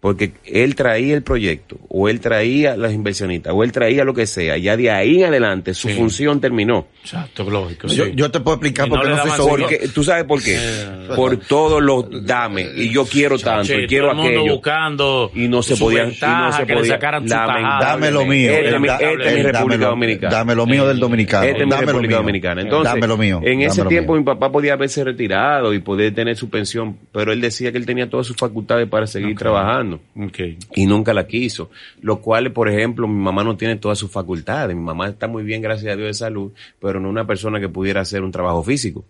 Porque él traía el proyecto, o él traía las inversionistas, o él traía lo que sea, ya de ahí en adelante su Sí. función terminó. Exacto, lógico. Yo, sí. yo te puedo explicar Y por no qué no uno. Porque, ¿Tú sabes por qué? Eh. Por todos los dame, y yo quiero tanto, y quiero todo el mundo aquello. buscando y no se su podía, y no se que le podía. sacaran su Lamentable. tajada. Dame lo mío. Esta es mi- es República dámelo- Dominicana. Dame lo mío del dominicano. Esta es mi Dame lo República mío. Dominicana. Entonces, Dame lo mío. en ese tiempo mi papá podía haberse retirado y poder tener su pensión, pero él decía que él tenía todas sus facultades para seguir trabajando Y nunca la quiso. Lo cual, por ejemplo, mi mamá no tiene todas sus facultades. Mi mamá está muy bien, gracias a Dios, de salud, pero no una persona que pudiera hacer un trabajo físico.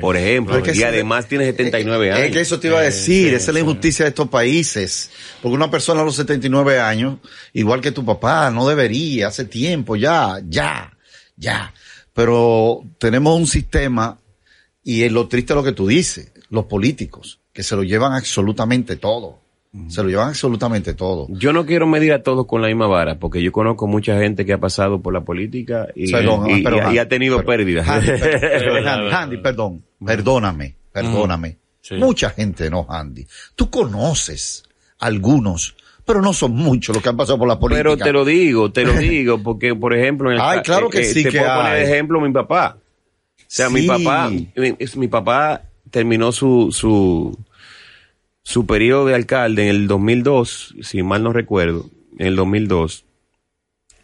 Por ejemplo, es y además tiene 79 Es años. que eso te iba a decir, esa es la injusticia de estos países. Porque una persona a los 79 años, igual que tu papá, no debería, hace tiempo, ya, ya, ya. Pero tenemos un sistema, y es lo triste es lo que tú dices, los políticos, que se lo llevan absolutamente todo. Se lo llevan absolutamente todo. Yo no quiero medir a todos con la misma vara, porque yo conozco mucha gente que ha pasado por la política y, Perdón, y- perdón, y- y ha tenido perdón. pérdidas. Andy, perdón, perdóname, perdóname. Sí. Mucha gente no, Andy. Tú conoces algunos, pero no son muchos los que han pasado por la política. Pero te lo digo, te lo *laughs* digo, porque por ejemplo, en el Ay, claro que sí te que puedo poner hay. ejemplo mi papá. O sea, mi Sí. papá, mi, es- mi papá terminó su, su, su de alcalde en el 2002, si mal no recuerdo, en el 2002.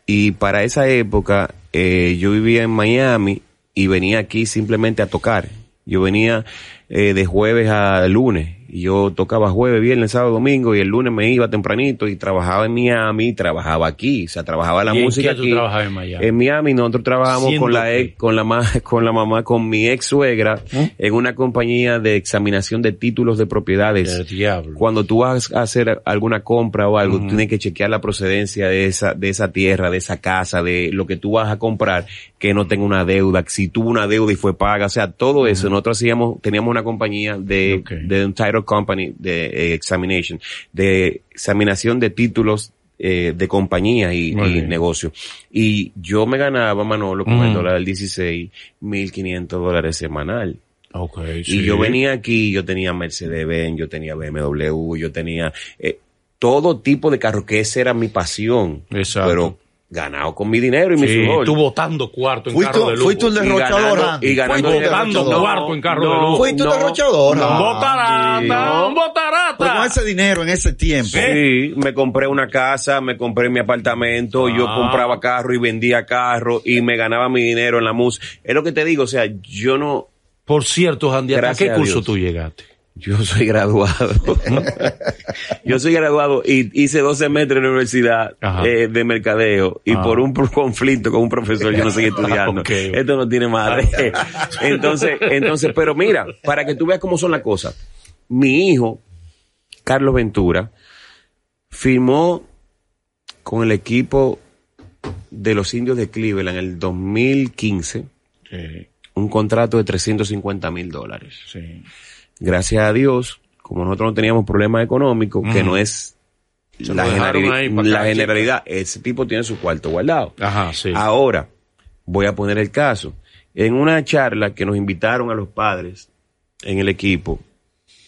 Y para esa época eh, yo vivía en Miami y venía aquí simplemente a tocar. Yo venía eh, de jueves a lunes y yo tocaba jueves, viernes, sábado, domingo y el lunes me iba tempranito y trabajaba en Miami, trabajaba aquí, o sea, trabajaba la ¿Y en música qué tú trabajabas en Miami? En Miami nosotros trabajamos ¿Haciendo con la ex- con la ma- *laughs* con la mamá, con mi ex suegra ¿Eh? en una compañía de examinación de títulos de propiedades. Del diablo. Cuando tú vas a hacer alguna compra o algo, tienes que chequear la procedencia de esa, de esa tierra, de esa casa, de lo que tú vas a comprar, que no tenga una deuda, si tuvo una deuda y fue paga, o sea, todo eso. Nosotros hacíamos, teníamos una compañía de, Ok. de un title company, de eh, examination, de examinación de títulos eh, de compañía y, y bien. negocio. Y yo me ganaba, Manolo, con el Ujú. dólar del 16, 1.500 dólares semanal. Ok, Y sí. yo venía aquí, yo tenía Mercedes-Benz, yo tenía BMW, yo tenía eh, todo tipo de carros, que esa era mi pasión. Exacto. Pero ganado con mi dinero y mi Sí, sudor. tú botando cuarto en Fuiste, carro de lujo. fuiste un Y derrochador, ganando- y ganando cuarto en carro de no, lujo. Fuiste un no, derrochador. no. Botarata, No. un botarata. Pero con ese dinero en ese tiempo. Sí, me compré una casa, me compré mi apartamento, yo Ah. compraba carro y vendía carro y me ganaba mi dinero en la música. Es lo que te digo, o sea, yo no, Por cierto, Andy, ¿a qué a curso tú llegaste? Yo soy graduado. *laughs* yo soy graduado y hice dos semestres en la universidad eh, de mercadeo y Ah. por un conflicto con un profesor yo no seguí *laughs* estudiando. Ok. Esto no tiene madre. *laughs* entonces, entonces, pero mira, para que tú veas cómo son las cosas. Mi hijo, Carlos Ventura, firmó con el equipo de los indios de Cleveland en el 2015 Sí, un contrato de 350 mil dólares sí. Gracias a Dios, como nosotros no teníamos problemas económicos, que no es Se la, lo dejaron generali- ahí pa' la generalidad, ese tipo tiene su cuarto guardado. Ajá, sí. Ahora, voy a poner el caso. En una charla que nos invitaron a los padres en el equipo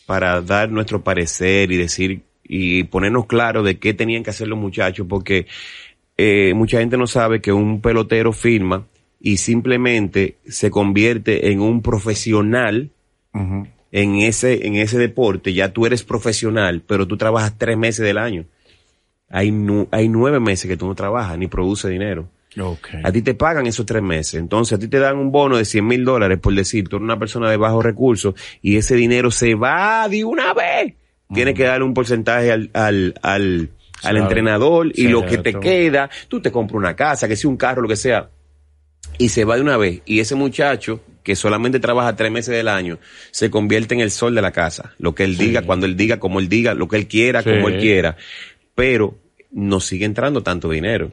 para dar nuestro parecer y decir y ponernos claro de qué tenían que hacer los muchachos, porque eh, mucha gente no sabe que un pelotero firma y simplemente se convierte en un profesional Ujú. En ese, en ese deporte, ya tú eres profesional, pero tú trabajas tres meses del año. Hay, nu- hay nueve meses que tú no trabajas ni produces dinero. A ti te pagan esos tres meses. Entonces a ti te dan un bono de 100 mil dólares por decir, tú eres una persona de bajos recursos y ese dinero se va de una vez. Tienes que darle un porcentaje al, al, al, al entrenador y lo que te queda, tú te compras una casa, que sea un carro, lo que sea, y se va de una vez. Y ese muchacho que solamente trabaja tres meses del año se convierte en el sol de la casa. Lo que él diga, cuando él diga, como él diga, lo que él quiera, Sí. como él quiera. Pero no sigue entrando tanto dinero.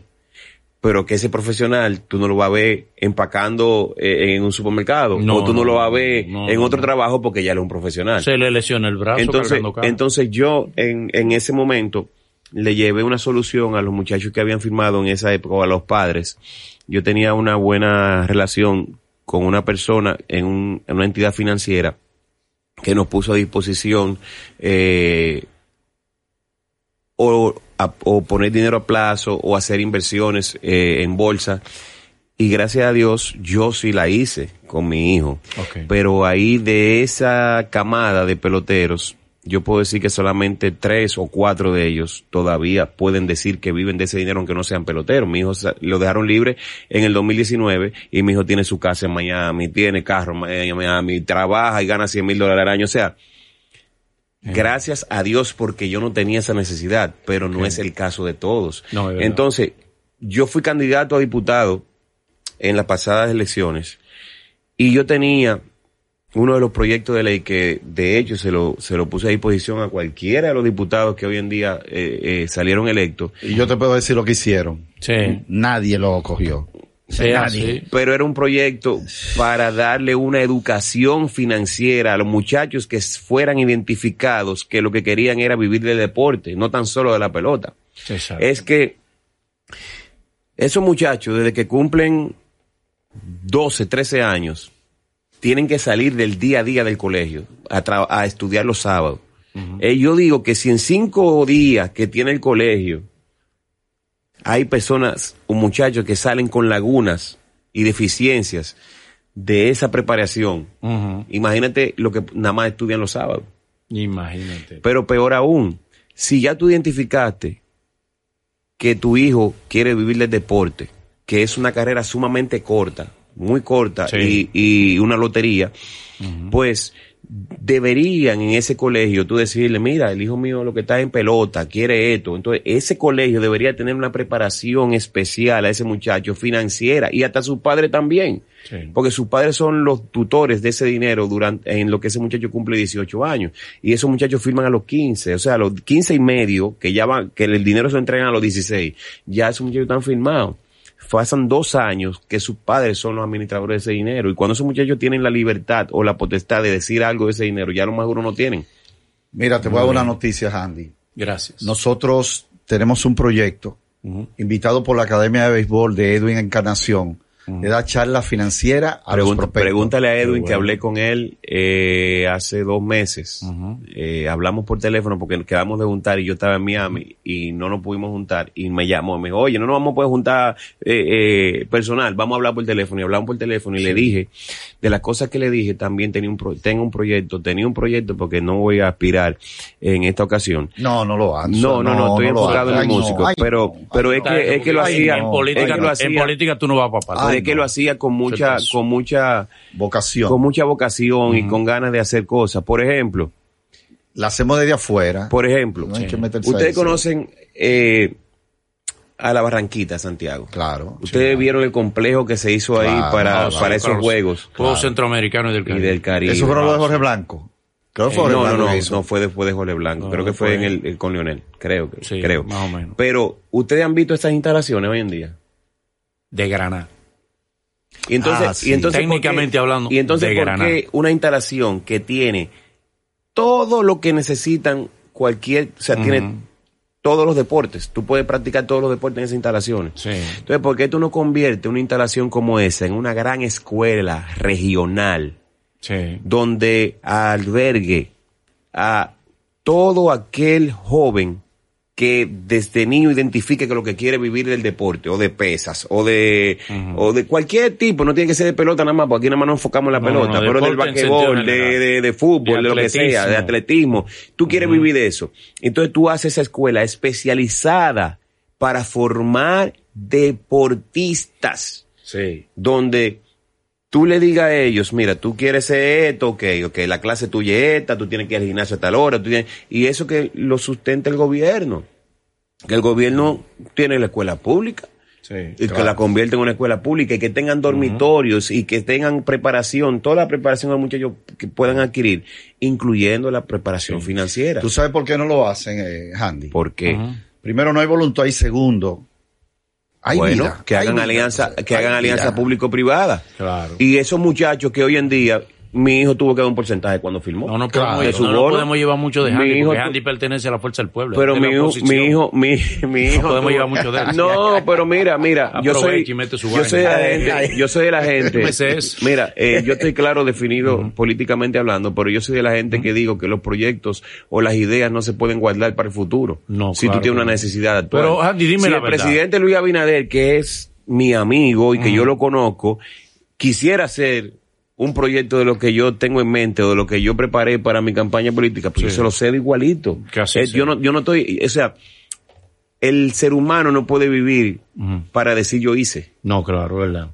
Pero que ese profesional tú no lo vas a ver empacando eh, en un supermercado. No, o tú no lo vas a ver no, en otro no. trabajo porque ya él es un profesional. Se le lesiona el brazo Entonces, entonces yo en, en ese momento le llevé una solución a los muchachos que habían firmado en esa época o a los padres. Yo tenía una buena relación con una persona en, un- en una entidad financiera que nos puso a disposición eh, o, a- o poner dinero a plazo o hacer inversiones eh, en bolsa. Y gracias a Dios yo sí la hice con mi hijo. Pero ahí de esa camada de peloteros, yo puedo decir que solamente tres o cuatro de ellos todavía pueden decir que viven de ese dinero aunque no sean peloteros. Mi hijo lo dejaron libre en el 2019 y mi hijo tiene su casa en Miami, tiene carro en Miami, trabaja y gana 100 mil dólares al año. O sea, gracias a Dios porque yo no tenía esa necesidad, pero no es el caso de todos. No. Entonces, yo fui candidato a diputado en las pasadas elecciones y yo tenía uno de los proyectos de ley que de hecho se lo, se lo puse a disposición a cualquiera de los diputados que hoy en día eh, eh, salieron electos, Y yo te puedo decir lo que hicieron. Sí. Nadie lo cogió. Sí, Nadie. así. pero era un proyecto para darle una educación financiera a los muchachos que fueran identificados que lo que querían era vivir del deporte, no tan solo de la pelota. Exacto. Es que esos muchachos desde que cumplen 12, 13 años, tienen que salir del día a día del colegio a, estudiar los sábados. Eh, yo digo que si en cinco días que tiene el colegio hay personas o muchachos que salen con lagunas y deficiencias de esa preparación, imagínate lo que nada más estudian los sábados. Imagínate. Pero peor aún, si ya tú identificaste que tu hijo quiere vivir del deporte, que es una carrera sumamente corta, muy corta Sí. y, y una lotería, pues deberían en ese colegio tú decirle, mira, el hijo mío lo que está en pelota, quiere esto. Entonces, ese colegio debería tener una preparación especial a ese muchacho financiera y hasta su padre también. Sí. Porque sus padres son los tutores de ese dinero durante, en lo que ese muchacho cumple 18 años. Y esos muchachos firman a los 15, o sea, a los 15 y medio, que ya van, que el dinero se lo entregan a los 16, ya esos muchachos están firmados. Pasan dos años que sus padres son los administradores de ese dinero. Y cuando esos muchachos tienen la libertad o la potestad de decir algo de ese dinero, ya lo más duro no tienen. Mira, te voy a dar una noticia, Andy. Gracias. Nosotros tenemos un proyecto invitado por la Academia de Béisbol de Edwin Encarnación. Le da charla financiera a los Pregunta- prospectos. pregúntale a Edwin que hablé con él eh, hace dos meses. Eh, hablamos por teléfono porque nos quedamos de juntar y yo estaba en Miami y no nos pudimos juntar. Y me llamó, me dijo, oye, no nos vamos a poder juntar eh, eh, personal, vamos a hablar por teléfono. Y hablamos por teléfono y le dije, de las cosas que le dije, también tenía un pro- tengo un proyecto, tenía un proyecto porque no voy a aspirar en esta ocasión. No, no lo hago. No, no, no, estoy lo enfocado en el no, músico, ay, pero, no, pero ay, es no. que, es que lo hacía, en no, política, es que lo en política tú no vas para Que lo hacía con mucha, con mucha, Vocación. con mucha vocación y con ganas de hacer cosas. Por ejemplo, La hacemos desde afuera. por ejemplo, No hay que ustedes ahí, sí. conocen eh, a la Barranquita, Santiago. Claro. Ustedes sí. vieron el complejo que se hizo ahí Claro, para, claro, para claro, esos claro. juegos Juegos centroamericanos y del y Caribe. del Caribe. Eso fueron los de Jorge Blanco. Creo que fue Eh, no, no, no, no fue después de Jorge Blanco. No, creo que fue, fue- en el, el con Lionel. Creo que, Sí, creo. más o menos. Pero, ¿ustedes han visto estas instalaciones hoy en día? De Granada. Y entonces, Ah, sí. y entonces ¿por qué- Técnicamente hablando, Y entonces, de ¿por Granada. qué una instalación que tiene todo lo que necesitan cualquier, o sea, tiene todos los deportes? Tú puedes practicar todos los deportes en esas instalaciones. Sí. Entonces, ¿por qué tú no conviertes una instalación como esa en una gran escuela regional Sí. donde albergue a todo aquel joven que desde niño identifique que lo que quiere vivir es el deporte, o de pesas, o de, o de cualquier tipo, no tiene que ser de pelota nada más, porque aquí nada más nos enfocamos en la No, pelota, no, no, pero del basquetbol, de, de, de fútbol, De de, lo que sea, de atletismo. atletismo. Tú quieres vivir de eso. Entonces tú haces esa escuela especializada para formar deportistas Sí. donde tú le digas a ellos, mira, tú quieres ser esto, ok, ok, la clase tuya es esta, tú tienes que ir al gimnasio a tal hora, tú tienes- y eso que lo sustenta el gobierno. Que el gobierno tiene la escuela pública Sí. y que la convierte en una escuela pública y que tengan dormitorios y que tengan preparación, toda la preparación a los muchachos que puedan adquirir, incluyendo la preparación financiera. ¿Tú sabes por qué no lo hacen, eh, Handy? ¿Por qué? Ujú. Primero, no hay voluntad. Y segundo, hay bueno, vida, que hagan alianza, que hay hagan alianza público-privada. Claro. Y esos muchachos que hoy en día, mi hijo tuvo que dar un porcentaje cuando filmó. No, no Claro. podemos, De su no bono. podemos llevar mucho de Mi Handy, hijo porque Handy pertenece a la fuerza del pueblo. pero mi hijo, mi hijo, mi, mi hijo. podemos tuvo- llevar mucho de él. No, pero mira, mira, yo soy, yo soy de la gente, yo soy de la gente. Mira, eh, yo estoy claro definido políticamente hablando, pero yo soy de la gente que digo que los proyectos o las ideas no se pueden guardar para el futuro. No, si claro tú tienes una no. necesidad actual. Pero, Andy, dime si la el verdad. presidente Luis Abinader, que es mi amigo y que yo lo conozco, quisiera hacer un proyecto de lo que yo tengo en mente o de lo que yo preparé para mi campaña política, pues yo se lo cedo igualito. Eh, yo no, yo no estoy, o sea, el ser humano no puede vivir para decir yo hice. No, claro, verdad.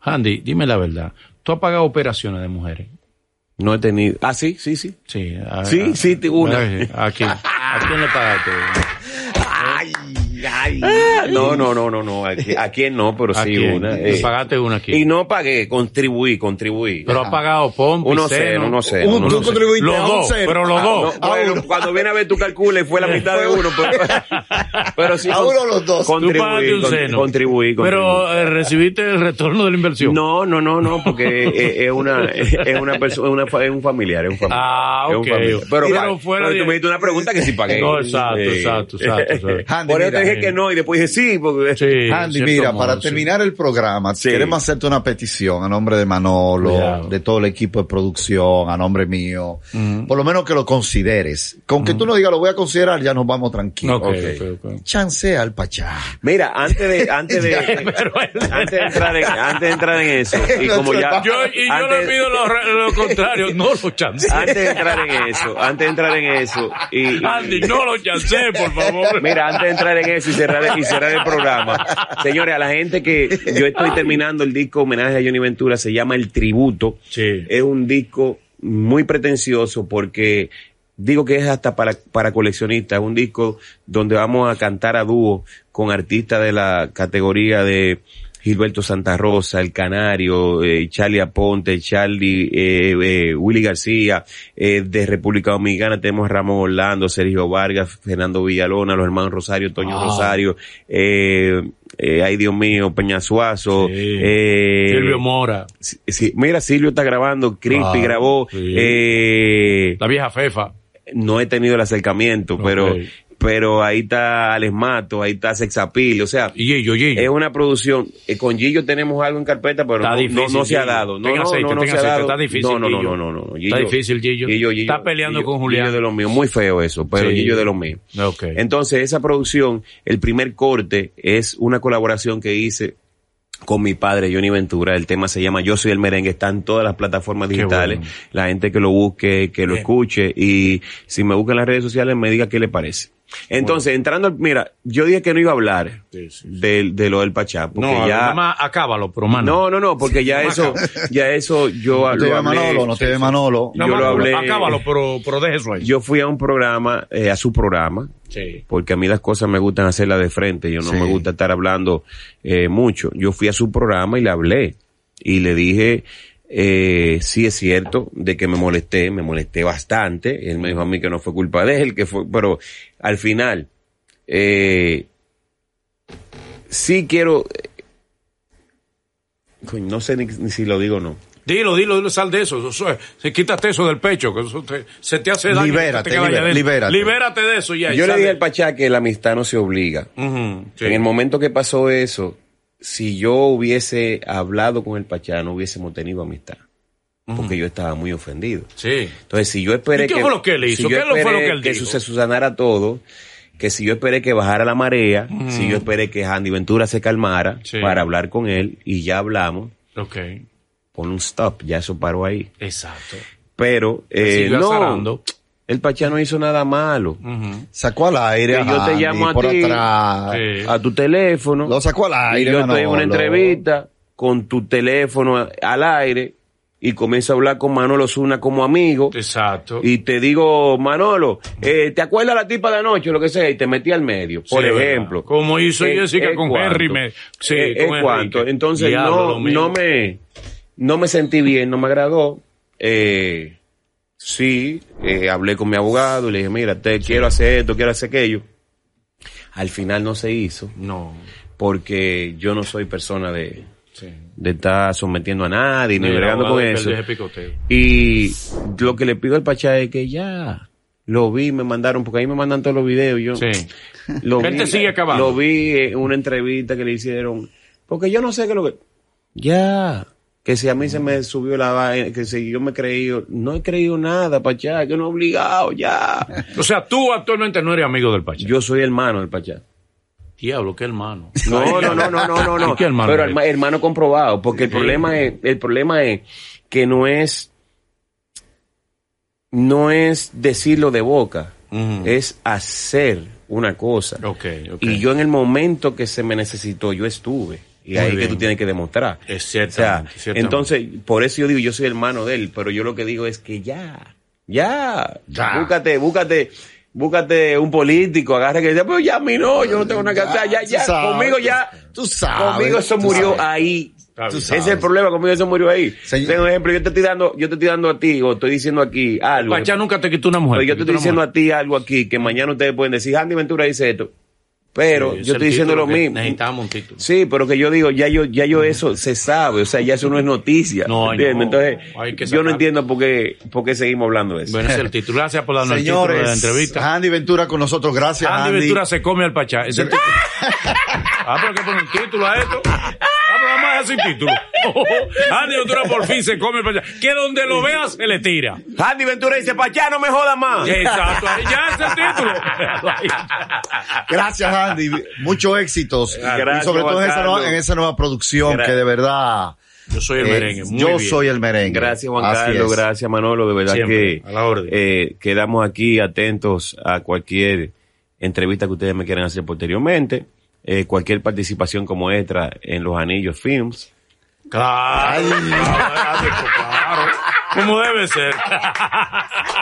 Handy, dime la verdad. ¿Tú has pagado operaciones de mujeres? No he tenido. Ah, sí, sí, sí. Sí. a- Sí, a- sí, una. ¿A quién? ¿A quién le pagaste? *laughs* Ay, ay. No, no, no, no, no. ¿A qui- *laughs* a quién no? Pero ¿A sí, quién? una. Eh. pagaste una aquí. Y no pagué, contribuí, contribuí. Pero has pagado pompa, Uno cero, uno cero. Un- uno tú contribuiste Los dos, cero. pero los Ah, dos. No, bueno, uno. cuando viene a ver tu calcula y fue la mitad de *laughs* uno, pero, *laughs* pero sí. A uno los dos. Tú Contribuí, pagaste un contribuí, contribuí. Pero eh, recibiste el retorno de la inversión. No, no, no, no, porque es, es una, es una persona, es, un familiar, es un familiar. Ah, Es un ok. familiar. Pero, Pero fuera pero de- tú me diste una pregunta que sí pagué. No, exacto, Sí. exacto, exacto, exacto. Handy, Por eso te dije que no y después dije sí, porque Sí, Andy, mira, modo, para sí. terminar el programa, Sí. queremos hacerte una petición a nombre de Manolo, Cuidado. de todo el equipo de producción, a nombre mío. Por lo menos que lo consideres. Con que tú no digas lo voy a considerar, ya nos vamos tranquilos. Ok, ok, ok. Chancea al Pachá. Mira, antes de, *laughs* antes de, antes de entrar en, antes de entrar en eso, y como ya, Yo, y yo antes- le pido lo, *laughs* contrario, no lo chance. antes de entrar en eso, antes de entrar en eso, y, y- Andy, no lo chance, por favor. Mira, antes de entrar en eso y cerrar, y cerrar el programa, *laughs* señores, a la gente que yo estoy terminando el disco homenaje a Johnny Ventura, se llama El Tributo. Sí. Es un disco muy pretencioso porque digo que es hasta para, para coleccionistas, es un disco donde vamos a cantar a dúo con artistas de la categoría de Gilberto Santa Rosa, El Canario, eh, Charlie Aponte, Charlie, eh, eh, Willy García, eh, de República Dominicana tenemos a Ramón Orlando, Sergio Vargas, Fernando Villalona, los hermanos Rosario, Toño Ah. Rosario, eh, ay Dios mío, Peña Suazo, Sí. eh, Silvio Mora, sí, mira, Silvio está grabando, Crispy Ah, grabó, sí. eh, la vieja Fefa. no he tenido el acercamiento, pero, pero ahí está Alex Mato, ahí está Sexapil, o sea, Y Gillo, Gillo. es una producción, eh, con Gillo tenemos algo en carpeta, pero no, difícil, no, no se ha Gillo. dado, no, aceite, no, no se ha aceite, dado. está difícil, no, no, no, Gillo. no, no, no, Está difícil, Gillo. Está peleando con Julián. Gillo de los míos, muy feo eso, pero Sí. Gillo de los míos. Ok. Entonces, esa producción, el primer corte es una colaboración que hice con mi padre Johnny Ventura. El tema se llama Yo soy el merengue. Está en todas las plataformas digitales. bueno. La gente que lo busque, que lo Bien. escuche y si me busca en las redes sociales me diga qué le parece. Entonces, entrando, al- mira, yo dije que no iba a hablar Sí, sí, sí. de, de lo del Pachá, porque No, ya... nada más acábalo, pero mano. No, no, no, porque ya eso, ya eso yo No te lo hablé. Manolo, no te lleve Manolo. yo lo hablé. Acábalo, pero, pero deje eso ahí. Yo fui a un programa, eh, a su programa, sí. porque a mí las cosas me gustan hacerlas de frente, yo no Sí. me gusta estar hablando eh, mucho. Yo fui a su programa y le hablé y le dije, eh, sí es cierto de que me molesté, me molesté bastante. Él me dijo a mí que no fue culpa de él, que fue, pero al final, eh, sí quiero, coño, no sé ni, ni si lo digo o no. Dilo, dilo, dilo, sal de eso. eso es- se quítate eso del pecho, que eso te- se te hace daño. Libérate, se te queda libera- allá adentro. libérate. Libérate de eso ya. Yo le dije al Pachá que la amistad no se obliga. Sí. En el momento que pasó eso, si yo hubiese hablado con el Pachá, no hubiésemos tenido amistad. Porque yo estaba muy ofendido. Sí. Entonces, si yo esperé ¿Y qué que... fue lo que él hizo? si ¿Qué fue lo que él que dijo? se susanara todo, que si yo esperé que bajara la marea, si yo esperé que Andy Ventura se calmara Sí. para hablar con él, y ya hablamos, Ok. pon un stop, ya eso paró ahí. Exacto. Pero, eh, no, azarando. El Pachá no hizo nada malo. Sacó al aire Que yo te Andy, llamo a por ti. atrás. Sí. A tu teléfono. Lo sacó al Y aire. yo estoy en una entrevista con tu teléfono al aire y comienzo a hablar con Manolo Zuna como amigo. Exacto. Y te digo, Manolo, eh, ¿te acuerdas la tipa de anoche? Lo que sea, y te metí al medio, por Sí, ejemplo. ¿verdad? Como hizo Eh, Jessica eh, con cuánto. Henry. Me, sí, Eh, con cuánto. Entonces, Diablo, no, no me, no me sentí bien, no me agradó. Eh, sí, eh, hablé con mi abogado y le dije, mira, te quiero hacer esto, quiero hacer aquello. Al final no se hizo No. porque yo no soy persona de, Sí. de estar sometiendo a nadie ni bregando con eso. Y lo que le pido al Pachá es que ya lo vi, me mandaron, porque ahí me mandan todos los videos. Yo Sí. lo vi, te sigue acabando. Lo vi en una entrevista que le hicieron. Porque yo no sé qué es lo que. Ya. Que si a mí se me subió la vaina, que si yo me he creído, no he creído nada, Pachá, que no he obligado, ya. O sea, tú actualmente no eres amigo del Pachá. Yo soy hermano del Pachá. Diablo, qué hermano. *laughs* No, no, no, no, no, no, no. *laughs* ¿Y qué hermano Pero herma- hermano comprobado, porque el problema es, el problema es que no es, no es decirlo de boca, es hacer una cosa. Y yo en el momento que se me necesitó, yo estuve. Y Muy ahí que tú tienes que demostrar. Es O sea, entonces, por eso yo digo, yo soy hermano de él, pero yo lo que digo es que ya, ya, Ya. búscate, búscate, búscate un político, agarre que dice, pero ya a mí no, yo no tengo nada que hacer, ya, ya, sabes, conmigo ya, tú sabes, conmigo eso murió sabes. ahí. Ese es el problema, conmigo eso murió ahí. Señor- Tengo un ejemplo, yo te estoy dando, yo te estoy dando a ti, o estoy diciendo aquí algo. Pachá nunca te quitó una mujer. pero yo te estoy diciendo mujer. a ti algo aquí, que mañana ustedes pueden decir, Andy Ventura dice esto. Pero Sí, yo estoy diciendo lo mismo. Necesitamos un título. Sí, pero que yo digo, ya yo, ya yo eso se sabe, o sea, ya eso no es noticia. No, ¿entiendes? no, Entonces, hay que yo no entiendo por qué, por qué seguimos hablando de eso. Bueno, ese es el título. Gracias por darnos el título de la Señores, entrevista. Andy Ventura con nosotros. Gracias, Andy, Andy. Ventura se come al pachá. Es el título. *laughs* ah, pero que pone un título a esto. Ah, pero vamos a dejar sin título. *laughs* Andy Ventura por fin se come el pachá. Que donde lo veas se le tira. Andy Ventura dice, Pachá, no me jodas más. Exacto. ahí Ya es el título. *laughs* Gracias, Andy. Muchos éxitos. Gracias, y sobre todo en esa, nueva, Carlos. en esa nueva producción que de verdad. Yo soy el eh, merengue. Muy yo bien. soy el merengue. Gracias Juan Así Carlos, es. gracias Manolo, de verdad Siempre, que a la orden. eh, quedamos aquí atentos a cualquier entrevista que ustedes me quieran hacer posteriormente, eh, cualquier participación como extra en los Anillos Films. Claro. Claro. Como debe ser. *laughs*